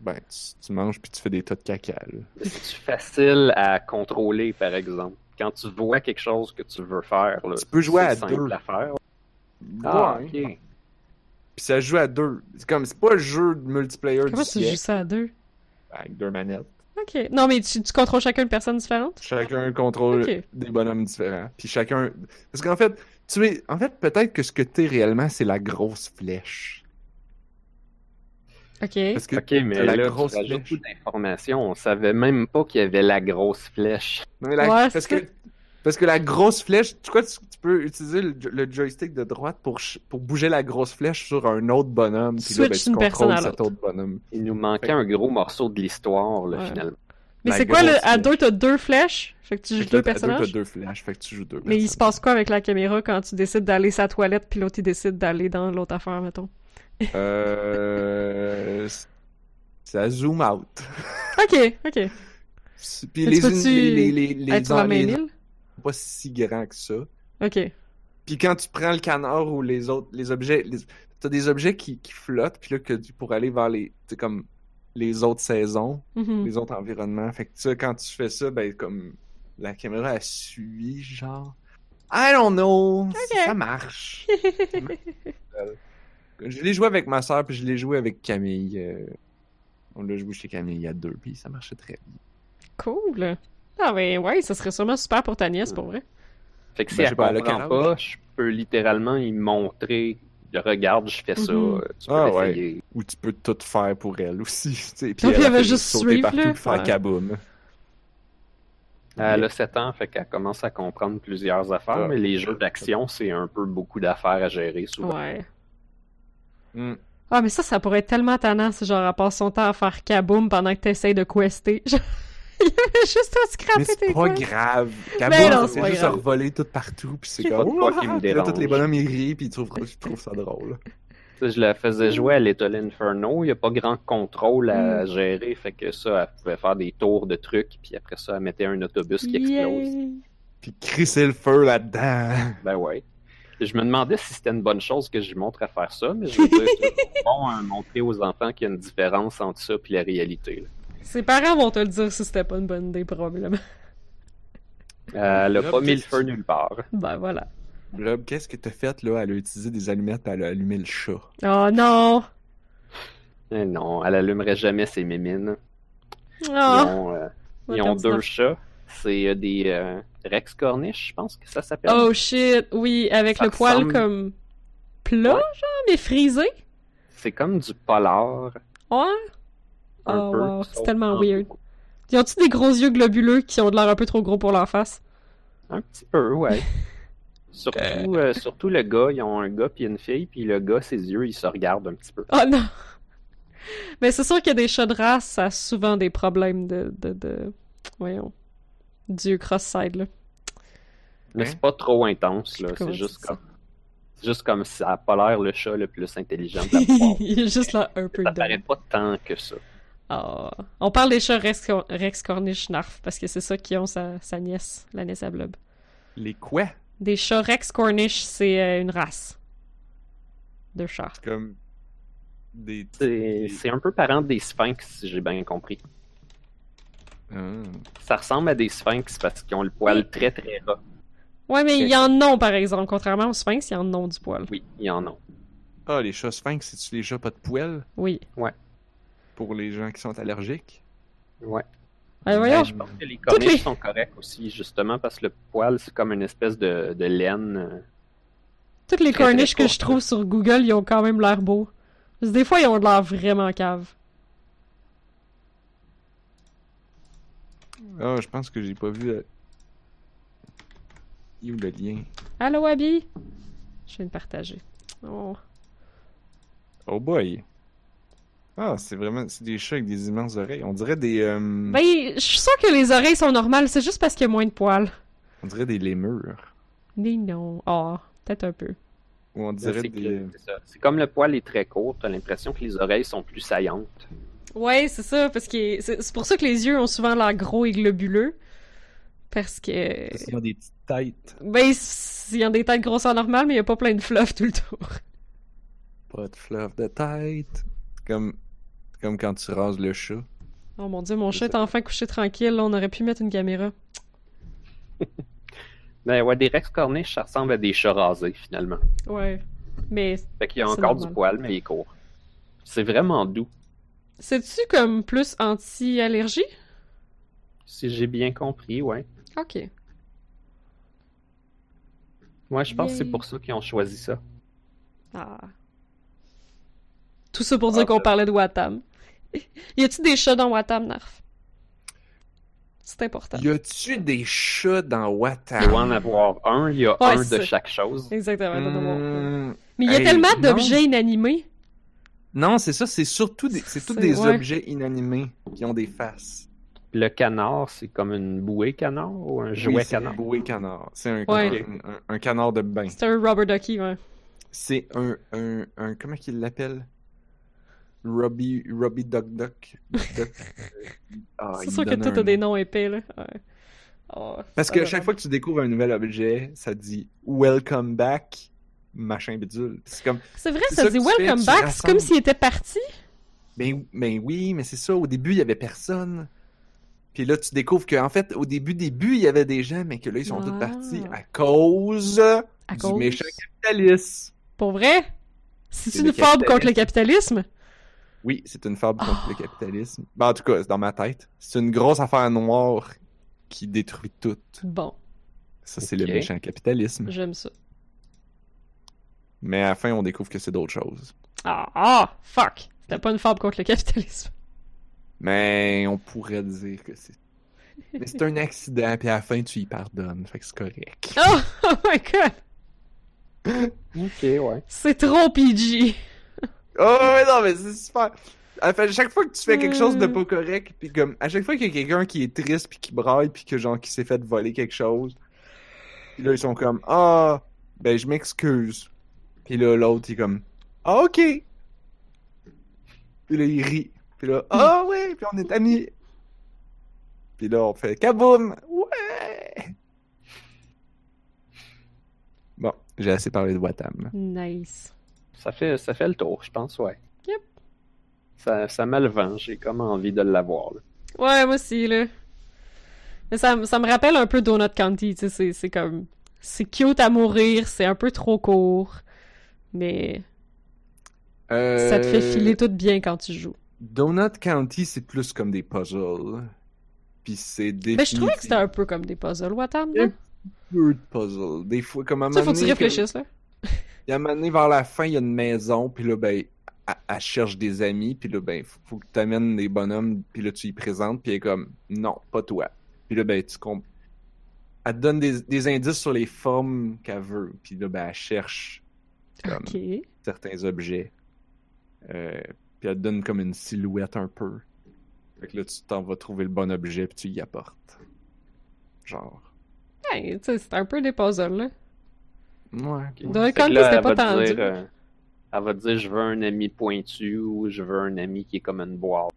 Ben, tu, tu manges puis tu fais des tas de caca. C'est facile à contrôler, par exemple. Quand tu vois quelque chose que tu veux faire, là, Tu peux jouer c'est à simple deux. à faire. Ah, Ouais. ok. Puis ça joue à deux. C'est comme, c'est pas un jeu de multiplayer Comment du tu joues ça à deux? avec deux manettes. Ok. Non, mais tu, tu contrôles chacun une personne différente? Chacun contrôle des bonhommes différents. Puis chacun... Parce qu'en fait, tu es... En fait, peut-être que ce que t'es réellement, c'est la grosse flèche. Ok. Parce que Ok, mais la là, grosse tu flèche. beaucoup d'informations. On savait même pas qu'il y avait la grosse flèche. Non, mais la- Ouais, parce que parce que la grosse flèche, tu crois que tu, tu peux utiliser le, le joystick de droite pour pour bouger la grosse flèche sur un autre bonhomme, puis là, ben, Switch tu une personne contrôles à cet l'autre. autre bonhomme. Il nous manquait un gros morceau de l'histoire, là, Ouais. finalement. Mais c'est quoi, le, à deux, t'as deux flèches? Fait que tu joues Fait que là, deux t'as personnages? Deux flèches, fait que tu joues deux Mais il se personnages. passe quoi avec la caméra quand tu décides d'aller sa toilette puis l'autre il décide d'aller dans l'autre affaire, mettons? Euh... Ça zoom out. Ok, ok. Puis les, les, les, les, les, Être sur les- pas si grands que ça. Ok. Puis quand tu prends le canard ou les autres, les objets, les... t'as des objets qui, qui flottent, puis là, que tu, pour aller vers les, c'est comme les autres saisons, Mhm. les autres environnements. Fait que ça, quand tu fais ça, ben, comme la caméra, elle suit, genre. I don't know. Ça marche. je l'ai joué avec ma soeur, puis je l'ai joué avec Camille. euh, On l'a joué chez Camille il y a deux, puis ça marchait très bien. Cool. Ah, ben ouais, ça serait sûrement super pour ta nièce, pour vrai. Fait que si Ben, je sais elle pas, comprend pas, je peux littéralement y montrer. Regarde, je fais ça. Mhm. Tu peux Ah, ouais. Ou tu peux tout faire pour elle aussi. tu sais, Puis puis elle, va fait juste sauter partout là. faire Ouais. kaboom. Elle a 7 ans, fait qu'elle commence à comprendre plusieurs affaires, Ah. mais les jeux d'action, c'est un peu beaucoup d'affaires à gérer souvent. Ouais. Hmm. Ah, mais ça, ça pourrait être tellement tannant si genre elle passe son temps à faire kaboom pendant que t'essayes de quester. Genre, Il y avait juste à scraper Mais tes c'est pas grave. C'est juste à revoler tout partout, puis c'est comme. pas qui me là, tous les dérange. bonhommes ils rient, puis ils trouvent, ils trouvent ça drôle. Tu sais, Je la faisais jouer à Little Inferno, il n'y a pas grand contrôle à Mm. gérer, fait que ça, elle pouvait faire des tours de trucs, puis après ça, elle mettait un autobus qui explose. Puis crisser le feu là-dedans. Ben ouais. Je me demandais si c'était une bonne chose que je lui montre à faire ça, mais je veux dire, c'est bon à montrer aux enfants qu'il y a une différence entre ça et la réalité. là. Ses parents vont te le dire si c'était pas une bonne idée, probablement. Euh, elle a pas mis le feu nulle part. Ben voilà. Blob, qu'est-ce que t'as fait là? Elle a utilisé des allumettes, elle a allumé le chat? Oh non! Eh non, elle allumerait jamais ses mémines. Ils Oh! ont, euh, ils ont deux chats. C'est euh, des euh, Rex Cornish, je pense que ça s'appelle. Oh shit! Oui, avec Ça le poil comme plat, Ouais. genre, mais frisé? C'est comme du polar. Ouais. Oh peu. wow, c'est tellement en- weird. Ils ont-tu des gros yeux globuleux qui ont de l'air un peu trop gros pour leur face? Un petit peu, ouais. Surtout, euh, surtout le gars, ils ont un gars puis une fille, puis le gars, ses yeux, ils se regardent un petit peu. Oh non! Mais c'est sûr que des chats de race, ça a souvent des problèmes de... de, de... Voyons. Du cross-side, là. Mais Hein? c'est pas trop intense, là. C'est juste comme. C'est juste comme ça a pas l'air le chat le plus intelligent de la. Il est juste là un peu Ça paraît pas tant que ça. Ah. On parle des chats Rex, Rex Cornish Narf, parce que c'est ça qui ont sa, sa nièce, la nièce à Blob. Les quoi? Des chats Rex Cornish, c'est euh, une race de chats. C'est comme. Des. C'est c'est un peu parent des sphinx, si j'ai bien compris. Ah. Ça ressemble à des sphinx parce qu'ils ont le poil Oui. très très ras. Ouais, mais il y en ont, par exemple. Contrairement aux sphinx, il y en ont du poil. Oui, ils en ont. Ah, les chats sphinx, c'est-tu les chats pas de poêle Oui. Pour les gens qui sont allergiques? Ouais. Ah, voyons. Ben, je pense que les corniches les- sont corrects aussi, justement, parce que le poil, c'est comme une espèce de, de laine. euh, Toutes les Très, corniches très que je trouve sur Google, ils ont quand même l'air beaux. Parce que des fois, ils ont de l'air vraiment cave. Ah, je pense que j'ai pas vu. euh, Il le lien? Allô, Abby? Je viens de partager. Oh. Oh boy. Ah, c'est vraiment. C'est des chats avec des immenses oreilles. On dirait des. euh, Ben, je suis sûre que les oreilles sont normales, c'est juste parce qu'il y a moins de poils. On dirait des lémurs. Mais non. Ah, peut-être un peu. Ou on C'est dirait que- des. c'est ça. C'est comme le poil est très court, t'as l'impression que les oreilles sont plus saillantes. Ouais, c'est ça, parce que c'est c'est pour ça que les yeux ont souvent l'air gros et globuleux. Parce que. Parce qu'ils ont des petites têtes. Ben, s- il y a des têtes grosseur normale, mais il y a pas plein de fluff tout le tour. Pas de fluff de tête. Comme. Comme quand tu rases le chat. Oh mon dieu, mon chat est enfin couché tranquille, là, on aurait pu mettre une caméra. Ben ouais, des Rex Cornish, ça ressemble à des chats rasés, finalement. Ouais. Mais Fait qu'il y a encore normal. du poil, mais il est court. C'est vraiment doux. c'est-tu comme plus anti-allergie? Si j'ai bien compris, ouais. Ok. Ouais, je pense que c'est pour ça qu'ils ont choisi ça. Ah. Tout ça pour dire Ah, qu'on ben- parlait de Watam. y a-tu des chats dans Watam, Narf? C'est important. Y a-tu des chats dans Il Watam? doit en avoir un, il y a Ouais, un c'est de chaque chose. Exactement. il. Hmm, Mais il y a hey, tellement d'objets inanimés. Non, c'est ça, c'est surtout des, c'est tous C'est- des ouais. objets inanimés qui ont des faces. Le canard, c'est comme une bouée canard ou un Oui, jouet c'est un canard? bouée canard. C'est un, Ouais. un, un- un canard de bain. C'est un rubber ducky, ouais. C'est un, un, un, comment qu'il l'appelle? Robbie, Robbie Duck Duck. Duck. Ah, c'est sûr que tout un a des nom. noms épais, là. Ouais. Oh, Parce que chaque fois que tu découvres un nouvel objet, ça dit Welcome back, machin bidule. C'est comme, C'est vrai, ça ça dit fais, Welcome back, c'est comme s'il était parti. ben, ben oui, mais c'est ça, au début, il y avait personne. Puis là, tu découvres qu'en fait, au début, début, il y avait des gens, mais que là, ils sont tous Ah. partis à cause À du cause. méchant capitaliste. Pour vrai? C'est une fable contre le capitalisme? Oui, c'est une fable contre Oh. le capitalisme. Ben, en tout cas, c'est dans ma tête. C'est une grosse affaire noire qui détruit tout. Bon, Ça, c'est le méchant capitalisme. j'aime ça. Mais à la fin, on découvre que c'est d'autres choses. Ah, ah, fuck! C'était pas une fable contre le capitalisme. Mais on pourrait dire que c'est. Mais c'est un accident, puis à la fin, tu y pardonnes. Fait que c'est correct. Oh, oh my god! Ok, ouais. C'est trop PG. Oh, ouais, non, mais c'est super. À la fin, chaque fois que tu fais quelque chose de Hmm. pas correct, puis comme, à chaque fois qu'il y a quelqu'un qui est triste, puis qui braille, puis que genre, qui s'est fait voler quelque chose, puis là, ils sont comme, ah, ben, je m'excuse. Puis là, l'autre, il est comme, ah, ok. Puis là, il rit. Puis là, ah, ouais, puis on est amis. Puis là, on fait, kaboum! Ouais! Bon, j'ai assez parlé de Watam. Nice. Ça fait, ça fait le tour, je pense, ouais. Yep. Ça, ça me le vend, j'ai comme envie de l'avoir. là. Ouais, moi aussi, là. Mais ça, me- ça me rappelle un peu Donut County, tu sais, c'est- c'est comme... C'est cute à mourir, c'est un peu trop court, mais ça te fait Euh, filer tout bien quand tu joues. Donut County, c'est plus comme des puzzles. Puis c'est des. Ben, je trouvais que c'était un peu comme des puzzles, Watam, non? Un peu de puzzle. Des fois, comme à un Ça, faut que tu réfléchisses, là. Il y a un moment donné, vers la fin, il y a une maison, puis là, ben, elle, elle cherche des amis, puis là, ben, faut, faut que tu amènes des bonhommes, puis là, tu y présentes, puis elle est comme, non, pas toi. Puis là, ben, tu comp... Elle te donne des, des indices sur les formes qu'elle veut, puis là, ben, elle cherche comme certains objets. Euh, puis elle te donne comme une silhouette un peu. Fait que là, tu t'en vas trouver le bon objet, puis tu y apportes. Genre. Sais, c'est un peu des puzzles, là. Ouais. Ok. Donut Fait que County, là, c'était elle pas tendu. dire, euh, elle va te dire, je veux un ami pointu ou je veux un ami qui est comme une boîte.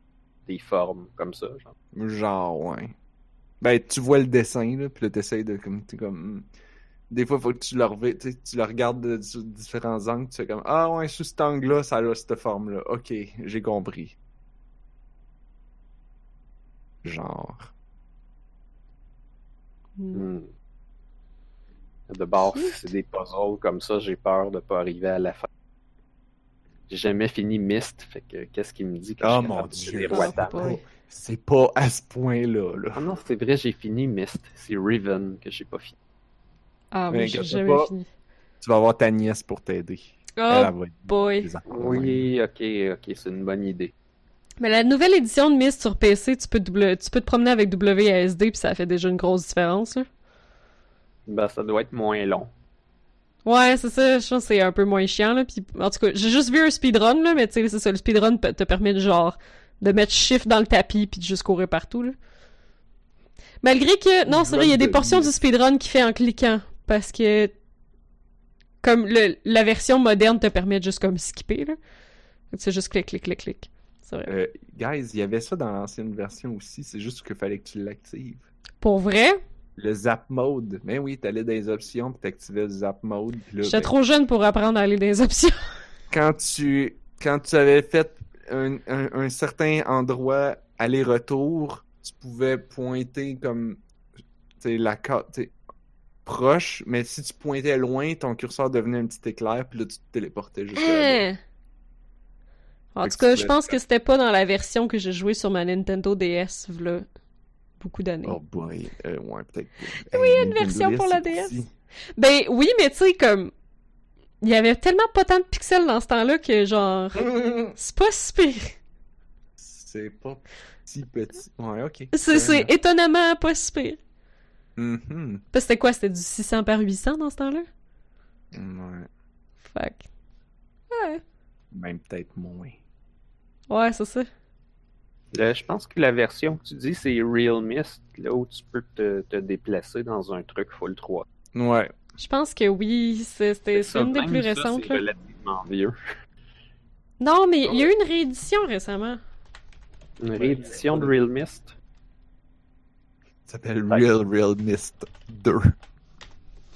Des formes comme ça, genre. Genre, ouais. Ben, tu vois le dessin, là, puis là, t'essayes de, comme, t'es comme... hmm. Des fois, faut que tu le, rev- tu sais, tu le regardes de, sous différents angles, tu fais comme, ah ouais, sous cet angle-là, ça a cette forme-là. Ok, j'ai compris. Genre. Hmm. De bord, c'est des puzzles comme ça, j'ai peur de pas arriver à la fin. J'ai jamais fini Myst, fait que qu'est-ce qui me dit que Oh je suis mon Dieu. C'est pas à ce point-là, là. Ah non, c'est vrai, j'ai fini Myst. C'est Riven que j'ai pas fini. Ah, Mais j'ai jamais pas. fini. Tu vas avoir ta nièce pour t'aider. Oh, boy. Oui, ok, ok, c'est une bonne idée. Mais la nouvelle édition de Myst sur PC, tu peux, double- tu peux te promener avec WASD, puis ça fait déjà une grosse différence, là. Ben, ça doit être moins long. Ouais, c'est ça, je pense que c'est un peu moins chiant, là. Puis, en tout cas, j'ai juste vu un speedrun, là, mais tu sais, c'est ça, le speedrun pe- te permet de genre, de mettre shift dans le tapis puis de juste courir partout, là. Malgré que, non, c'est vrai, il y a des portions du speedrun qui fait en cliquant, parce que, comme le, la version moderne te permet de juste comme skipper, là. C'est juste clic, clic, clic, clic. C'est vrai. Euh, guys, il y avait ça dans l'ancienne version aussi, c'est juste qu'il fallait que tu l'actives. Pour vrai, Le zap mode. Ben oui, t'allais dans les options puis t'activais le zap mode. là, j'étais ben, trop jeune pour apprendre à aller dans les options. Quand tu quand tu avais fait un, un, un certain endroit aller-retour, tu pouvais pointer comme la carte proche, mais si tu pointais loin, ton curseur devenait un petit éclair, puis là tu te téléportais juste là. Hein? En tout cas, je pense que c'était pas dans la version que j'ai jouée sur ma Nintendo DS, v'là beaucoup d'années. Oh boy, euh, ouais, peut-être. Oui, Hey, une Nintendo version pour la DS. petit. Ben oui, mais tu sais, comme. Il y avait tellement pas tant de pixels dans ce temps-là que, genre. C'est pas si pire. C'est pas petit petit. Ouais, ok. C'est étonnamment pas si pire. Mhm. Parce que c'était quoi? C'était du 600 par 800 dans ce temps-là? Ouais. Fuck. Ouais. Même peut-être moins. Ouais, c'est ça. Là, je pense que la version que tu dis, c'est Real Mist, là où tu peux te, te déplacer dans un truc full 3. Ouais. Je pense que oui, c'est c'était- Ça, une des plus ça, récentes. C'est là. relativement vieux. Non, mais il y a eu une réédition récemment. Une réédition de Real Mist. Ça s'appelle Real Real Mist 2.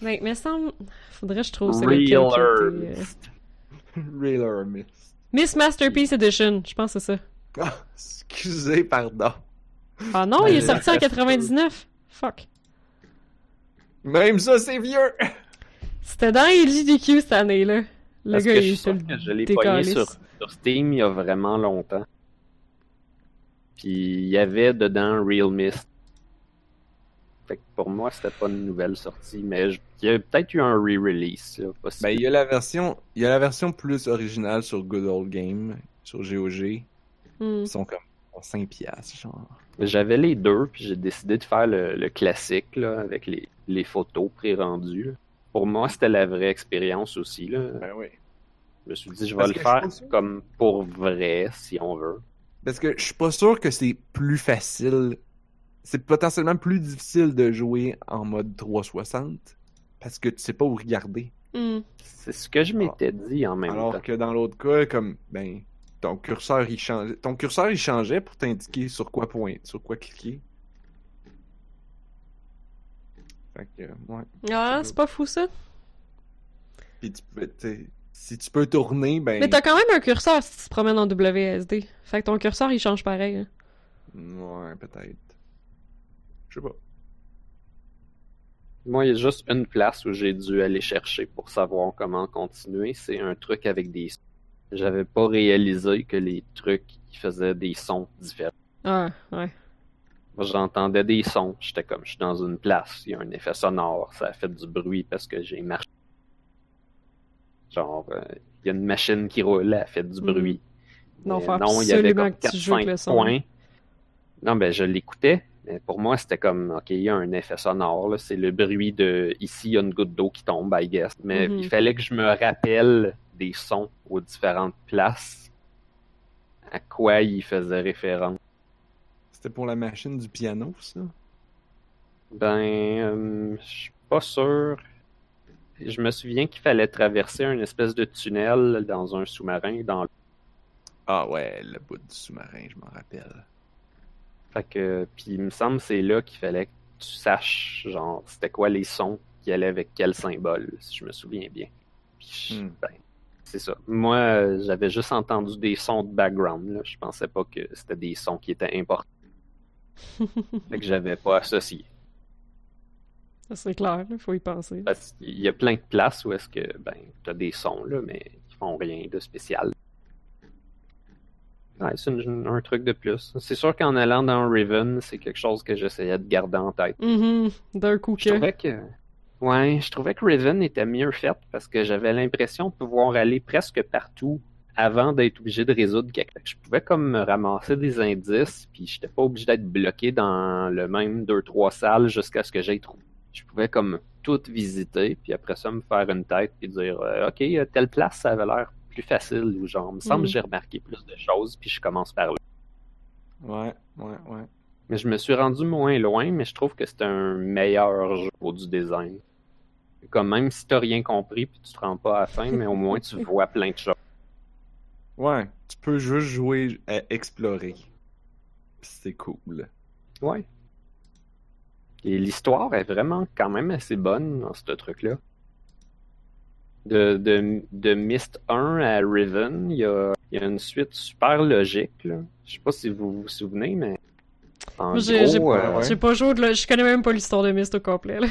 Mais, mais semble. Faudrait que je trouve c'est lequel qui a Realer euh, Mist. Real Mist. Miss Masterpiece Edition, je pense que c'est ça. Ah, excusez, pardon. Ah non, il est Euh, sorti en 99. Fuck. Même ça, c'est vieux! C'était dans LGDQ cette année-là. Le Parce gars, que il je suis le que je l'ai pogné sur, sur Steam il y a vraiment longtemps. Puis il y avait dedans Real Mist. Fait que pour moi, c'était pas une nouvelle sortie, mais je- il y a peut-être eu un re-release. Ben, il y a la version, il y a la version plus originale sur Good Old Game, sur GOG. Ils sont comme 5 piastres, genre. J'avais les deux, puis j'ai décidé de faire le, le classique là, avec les, les photos pré-rendues. Pour moi, c'était la vraie expérience aussi. Là. Ben oui. Je me suis dit, je vais Parce le faire comme pour vrai, si on veut. Parce que je suis pas sûr que c'est plus facile. C'est potentiellement plus difficile de jouer en mode 360 parce que tu sais pas où regarder. Hmm. C'est ce que je m'étais dit en même Alors temps. que dans l'autre cas, comme ben ton curseur il changeait. Ton curseur il changeait pour t'indiquer sur quoi pointer, sur quoi cliquer. Fait que ouais. Ah, c'est pas fou ça. Puis tu peux, tu sais, si tu peux tourner, ben. Mais t'as quand même un curseur si tu te promènes en WSD. Fait que ton curseur il change pareil. hein. Ouais, peut-être. Je sais pas. Moi, il y a juste une place où j'ai dû aller chercher pour savoir comment continuer. C'est un truc avec des. J'avais pas réalisé que les trucs faisaient des sons différents. Ah, ouais. Moi, j'entendais des sons. J'étais comme, je suis dans une place, il y a un effet sonore, ça a fait du bruit parce que j'ai marché. Genre, euh, il y a une machine qui roule, elle a fait du Mhm. bruit. Non, faut non, il y avait comme que tu 4, joues avec 5 le son. points. Non, ben, je l'écoutais. Mais pour moi, c'était comme, OK, il y a un effet sonore. C'est le bruit de, ici, il y a une goutte d'eau qui tombe, I guess. Mais Mhm. il fallait que je me rappelle des sons aux différentes places. À quoi ils faisaient référence? C'était pour la machine du piano, ça? Ben, euh, je suis pas sûr. Je me souviens qu'il fallait traverser une espèce de tunnel dans un sous-marin. Dans... Ah ouais, le bout du sous-marin, je m'en rappelle. Fait que, puis il me semble que c'est là qu'il fallait que tu saches, genre, c'était quoi les sons qui allaient avec quel symbole, si je me souviens bien. Puis, Hmm. ben, c'est ça. Moi, euh, j'avais juste entendu des sons de background. Là. Je pensais pas que c'était des sons qui étaient importants. fait que j'avais pas associé. Ça, c'est clair, il faut y penser. Parce qu'il y a plein de places où est-ce que ben t'as des sons là, mais qui font rien de spécial. Ouais, c'est un truc de plus. C'est sûr qu'en allant dans Riven, c'est quelque chose que j'essayais de garder en tête. Mhm, D'un coup Je que. trouvais que ouais, je trouvais que Riven était mieux faite parce que j'avais l'impression de pouvoir aller presque partout avant d'être obligé de résoudre quelque chose. Je pouvais comme me ramasser des indices, puis j'étais pas obligé d'être bloqué dans le même deux trois salles jusqu'à ce que j'aille trouvé. Je pouvais comme toutes visiter, puis après ça, me faire une tête, puis dire euh, Ok, euh, telle place, ça avait l'air plus facile, ou genre, il me semble Mm. que j'ai remarqué plus de choses, puis je commence par là. Ouais, ouais, ouais. Mais je me suis rendu moins loin, mais je trouve que c'est un meilleur jeu du design. Comme même si t'as rien compris, puis tu te rends pas à la fin, mais au moins tu vois plein de choses. Ouais, tu peux juste jouer à explorer. C'est cool. Ouais. Et l'histoire est vraiment quand même assez bonne dans ce truc-là. De, de, de Myst 1 à Riven, il y a, il y a une suite super logique. Là. Je sais pas si vous vous souvenez, mais. J'ai j'ai gros, ouais, euh, ouais. j'ai pas joué, delà- je connais même pas l'histoire de Myst au complet. Là.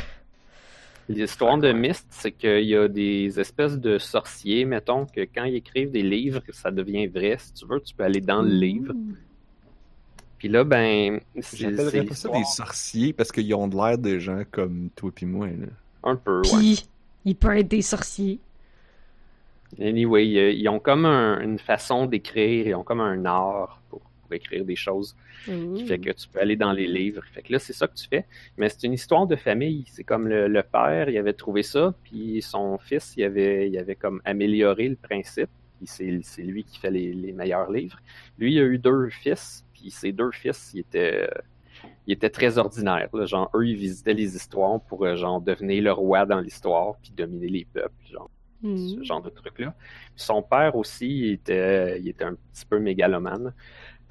L'histoire de Myst, c'est qu'il y a des espèces de sorciers, mettons, que quand ils écrivent des livres, ça devient vrai. Si tu veux, tu peux aller dans le livre. Puis là, ben. J'appellerais pas ça des sorciers parce qu'ils ont de l'air de gens comme toi pis moi. Là. Un peu, ouais. Puis, il peut être des sorciers. Anyway, euh, ils ont comme un- une façon d'écrire, ils ont comme un art pour, pour écrire des choses qui fait que tu peux aller dans les livres. Fait que là, c'est ça que tu fais. Mais c'est une histoire de famille. C'est comme le, le père, il avait trouvé ça, puis son fils, il avait, il avait comme amélioré le principe. Puis c'est, lui qui fait les, les meilleurs livres. Lui, il a eu deux fils, puis ces deux fils, ils étaient, ils étaient très ordinaires. là. Genre, eux, ils visitaient les histoires pour euh, genre devenir le roi dans l'histoire, puis dominer les peuples. Genre ce genre de truc-là. Puis Son père aussi, il était, il était un petit peu mégalomane.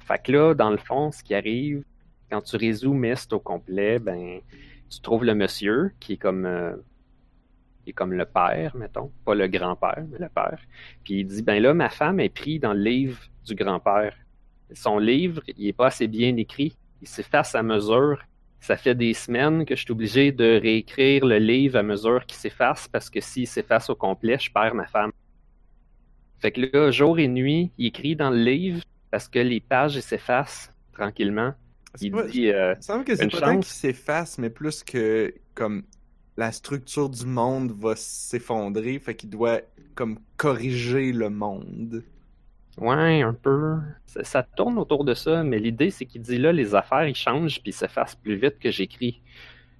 Fait que là, dans le fond, ce qui arrive, quand tu résous Myst au complet, ben, tu trouves le monsieur qui est comme, euh, est comme le père, mettons, pas le grand-père, mais le père. Puis il dit, ben là, ma femme est prise dans le livre du grand-père. Son livre, il est pas assez bien écrit. Il s'efface à mesure. Ça fait des semaines que je suis obligé de réécrire le livre à mesure qu'il s'efface parce que s'il s'efface au complet, je perds ma femme. Fait que là, jour et nuit, il écrit dans le livre parce que les pages s'effacent tranquillement. C'est Il pas- dit euh, Il semble que c'est pas tant s'efface, mais plus que comme la structure du monde va s'effondrer, fait qu'il doit comme corriger le monde. Ouais, un peu. Ça, ça tourne autour de ça, mais l'idée c'est qu'il dit là, les affaires ils changent puis ils s'effacent plus vite que j'écris.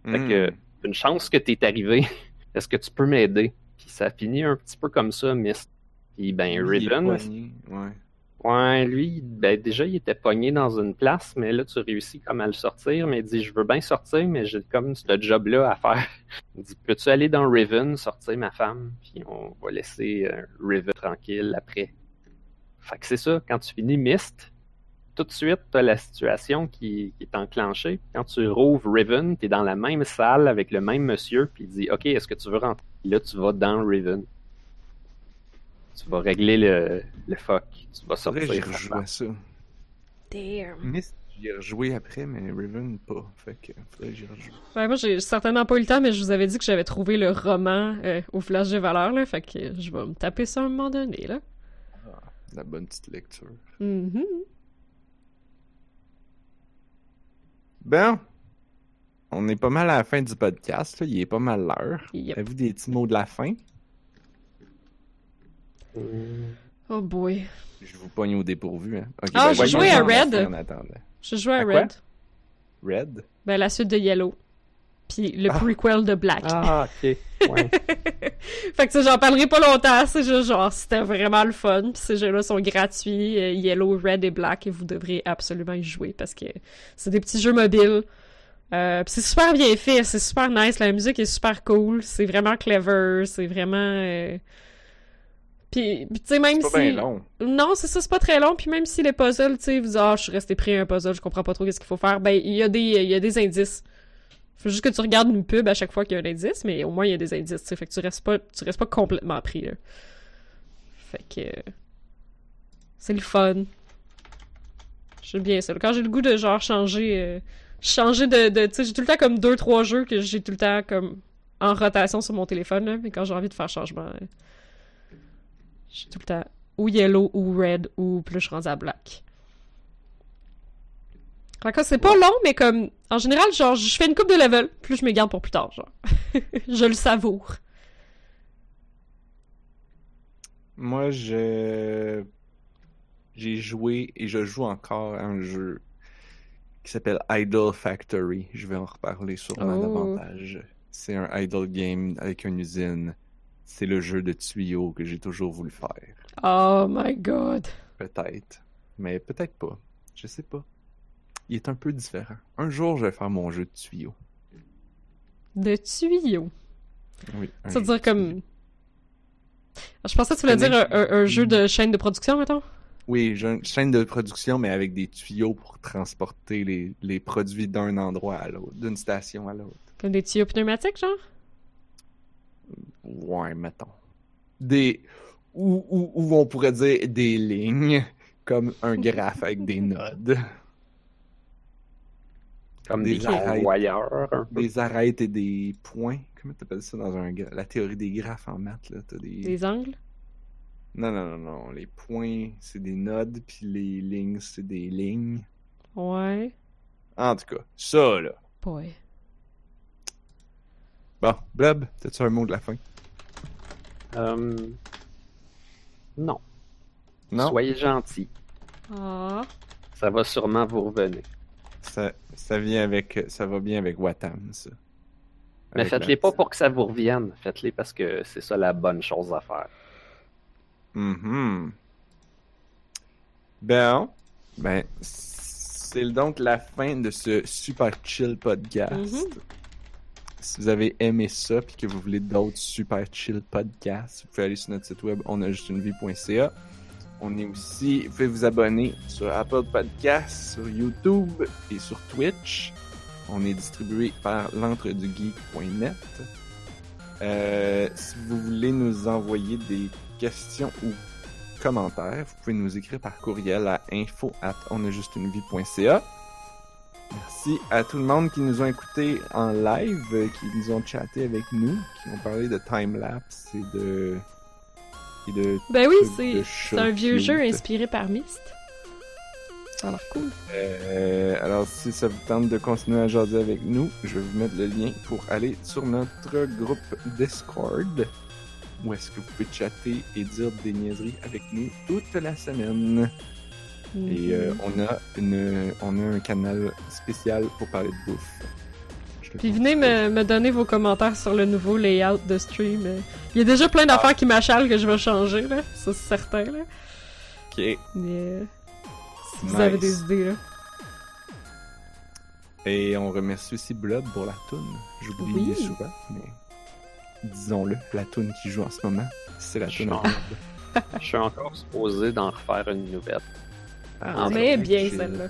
Fait Hmm. que une chance que t'es arrivé. Est-ce que tu peux m'aider? Puis ça finit un petit peu comme ça, Mist. Puis ben poigné, ouais. Ouais, lui, ben déjà, il était pogné dans une place, mais là, tu réussis comme à le sortir, mais il dit, je veux bien sortir, mais j'ai comme ce job-là à faire. Il dit, peux-tu aller dans Riven, sortir ma femme, puis on va laisser euh, Riven tranquille après. Fait que c'est ça, quand tu finis Myst, tout de suite, t'as la situation qui, est enclenchée. Quand tu rouvres Riven, t'es dans la même salle avec le même monsieur, puis il dit, OK, est-ce que tu veux rentrer? Là, tu vas dans Riven. Tu vas régler le, le fuck. Tu vas sortir. femme. à ça. Damn. Myst, j'y ai rejoué après, mais Riven pas. Fait que faudrait que j'y rejoue. Ouais, moi, j'ai certainement pas eu le temps, mais je vous avais dit que j'avais trouvé le roman euh, au Flash des valeurs, là. Fait que je vais me taper ça à un moment donné, là. La bonne petite lecture. Mhm. Bon. On est pas mal à la fin du podcast, là. Il est pas mal l'heure. Yep. Avez-vous des petits mots de la fin? Oh boy. Je vous pogne au dépourvu, hein. Ah, ben, j'ai joué à Red. J'ai joué à? Red. Red? Ben, la suite de Yellow. Puis le Ah. prequel de Black. Ah, ok. Ouais. fait que, j'en parlerai pas longtemps. C'est juste genre, c'était vraiment le fun. Puis ces jeux-là sont gratuits. euh, Yellow, Red et Black. Et vous devrez absolument y jouer parce que c'est des petits jeux mobiles. Euh, puis c'est super bien fait. C'est super nice. La musique est super cool. C'est vraiment clever. C'est vraiment... euh, Puis, tu sais, même C'est si... pas bien long. Non, c'est ça, c'est pas très long. Puis même si les puzzles, tu sais, vous dites, ah, je suis resté pris à un puzzle, je comprends pas trop qu'est-ce qu'il faut faire, ben, il y a des, il y a des indices. Faut juste que tu regardes une pub à chaque fois qu'il y a un indice, mais au moins il y a des indices, tu sais. Fait que tu restes pas, tu restes pas complètement pris, là. Fait que. euh, C'est le fun. J'aime bien ça. Quand j'ai le goût de, genre, changer, euh, changer de, de tu sais, j'ai tout le temps comme deux, trois jeux que j'ai tout le temps comme en rotation sur mon téléphone, là. Mais quand j'ai envie de faire changement, euh, j'ai tout le temps ou yellow ou red ou plus je suis rendue à black. Que c'est pas long, mais comme, en général, genre, je fais une coupe de level, plus je me garde pour plus tard, genre. je le savoure. Moi, je... J'ai joué et je joue encore à un jeu qui s'appelle Idol Factory. Je vais en reparler sûrement Oh. davantage c'est un idle game avec une usine. C'est le jeu de tuyaux que j'ai toujours voulu faire. Oh my god. Peut-être. Mais peut-être pas. Je sais pas. Il est un peu différent. Un jour, je vais faire mon jeu de tuyaux. De tuyaux? Oui. un Ça veut jeu dire de comme. Ah, Je pensais que tu voulais dire un, un- un jeu Mm. de chaîne de production, mettons? Oui, j'ai une chaîne de production, mais avec des tuyaux pour transporter les, les produits d'un endroit à l'autre, d'une station à l'autre. Comme des tuyaux pneumatiques, genre? Ouais, mettons. Des. Ou, ou, ou on pourrait dire des lignes, comme un graphe avec des nodes. Comme Des des, arêtes. Des arêtes et des points. Comment t'appelles ça dans un la théorie des graphes en maths, là? T'as des... Des angles? Non, non, non, non. Les points, c'est des nodes, puis les lignes, c'est des lignes. Ouais. En tout cas, ça, là. Boy. Bon, Blob, t'as-tu un mot de la fin? Euh, Non. Non? Soyez gentils. Ah. Ça va sûrement vous revenir. Ça, ça vient avec... Ça va bien avec Watam, ça. Mais faites-les pas pour que ça vous revienne. Faites-les parce que c'est ça la bonne chose à faire. Mhm. Bon, ben, c'est donc la fin de ce super chill podcast. Mhm. Si vous avez aimé ça puis que vous voulez d'autres super chill podcasts, vous pouvez aller sur notre site web onajustunevie.ca. On est aussi, vous pouvez vous abonner sur Apple Podcasts, sur YouTube et sur Twitch. On est distribué par l'entredugeek.net. Euh, si vous voulez nous envoyer des questions ou commentaires, vous pouvez nous écrire par courriel à info at onajustunevie.ca. Merci à tout le monde qui nous ont écoutés en live, euh, qui nous ont chatté avec nous, qui ont parlé de time-lapse et de... et de Ben oui, c'est un vieux jeu inspiré par Myst. Ça a l'air cool. Euh, alors, si ça vous tente de continuer à jaser avec nous, je vais vous mettre le lien pour aller sur notre groupe Discord, où est-ce que vous pouvez chatter et dire des niaiseries avec nous toute la semaine. Et euh, Mhm. on a une, on a un canal spécial pour parler de bouffe. Puis venez me, me donner vos commentaires sur le nouveau layout de stream. euh. Il y a déjà plein d'affaires qui m'achalent que je vais changer, là. Ça, c'est certain, là. Ok. Mais euh, si vous Nice. avez des idées, là. Et on remercie aussi Blob pour la toune. J'oublie Oui. souvent, mais disons-le, la toune qui joue en ce moment, c'est la toune. Je suis encore supposé d'en refaire une nouvelle. Ah, mais c'est bien, celle-là.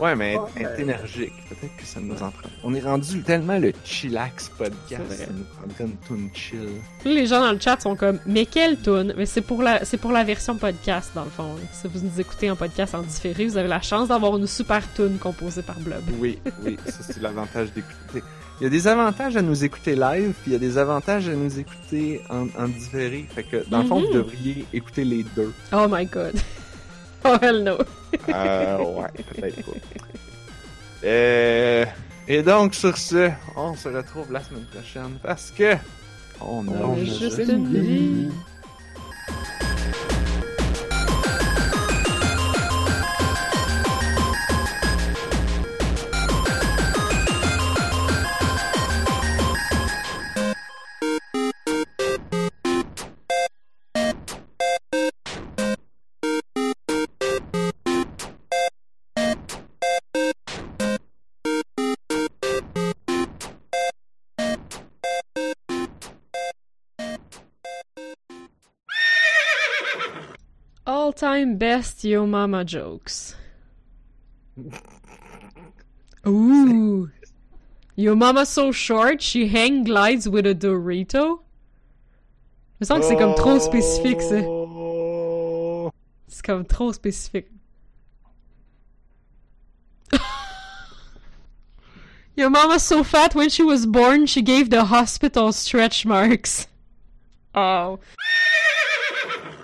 Ouais, mais Ouais, être ben- énergique. Peut-être que ça nous en prend. On est rendu tellement le chillax podcast. Ça nous prendrait une tune chill. Les gens dans le chat sont comme, mais quelle tune? Mais c'est pour la, c'est pour la version podcast dans le fond. Si vous nous écoutez en podcast en différé, vous avez la chance d'avoir une super tune composée par Blob. Oui, oui, ça c'est l'avantage d'écouter. Il y a des avantages à nous écouter live, puis il y a des avantages à nous écouter en, en différé. Fait que dans le fond, Mhm. vous devriez écouter les deux. Oh my god. Oh hell no. Euh, ouais, peut-être pas. Euh, et donc, sur ce, on se retrouve la semaine prochaine parce que on a, On a juste juste une une vie. vie. Time best Yo Mama jokes. Ooh. Yo Mama so short, she hang glides with a Dorito. Il me semble que c'est comme trop spécifique, ça. C'est comme trop spécifique. Your mama's so fat when she was born, she gave the hospital stretch marks. Oh.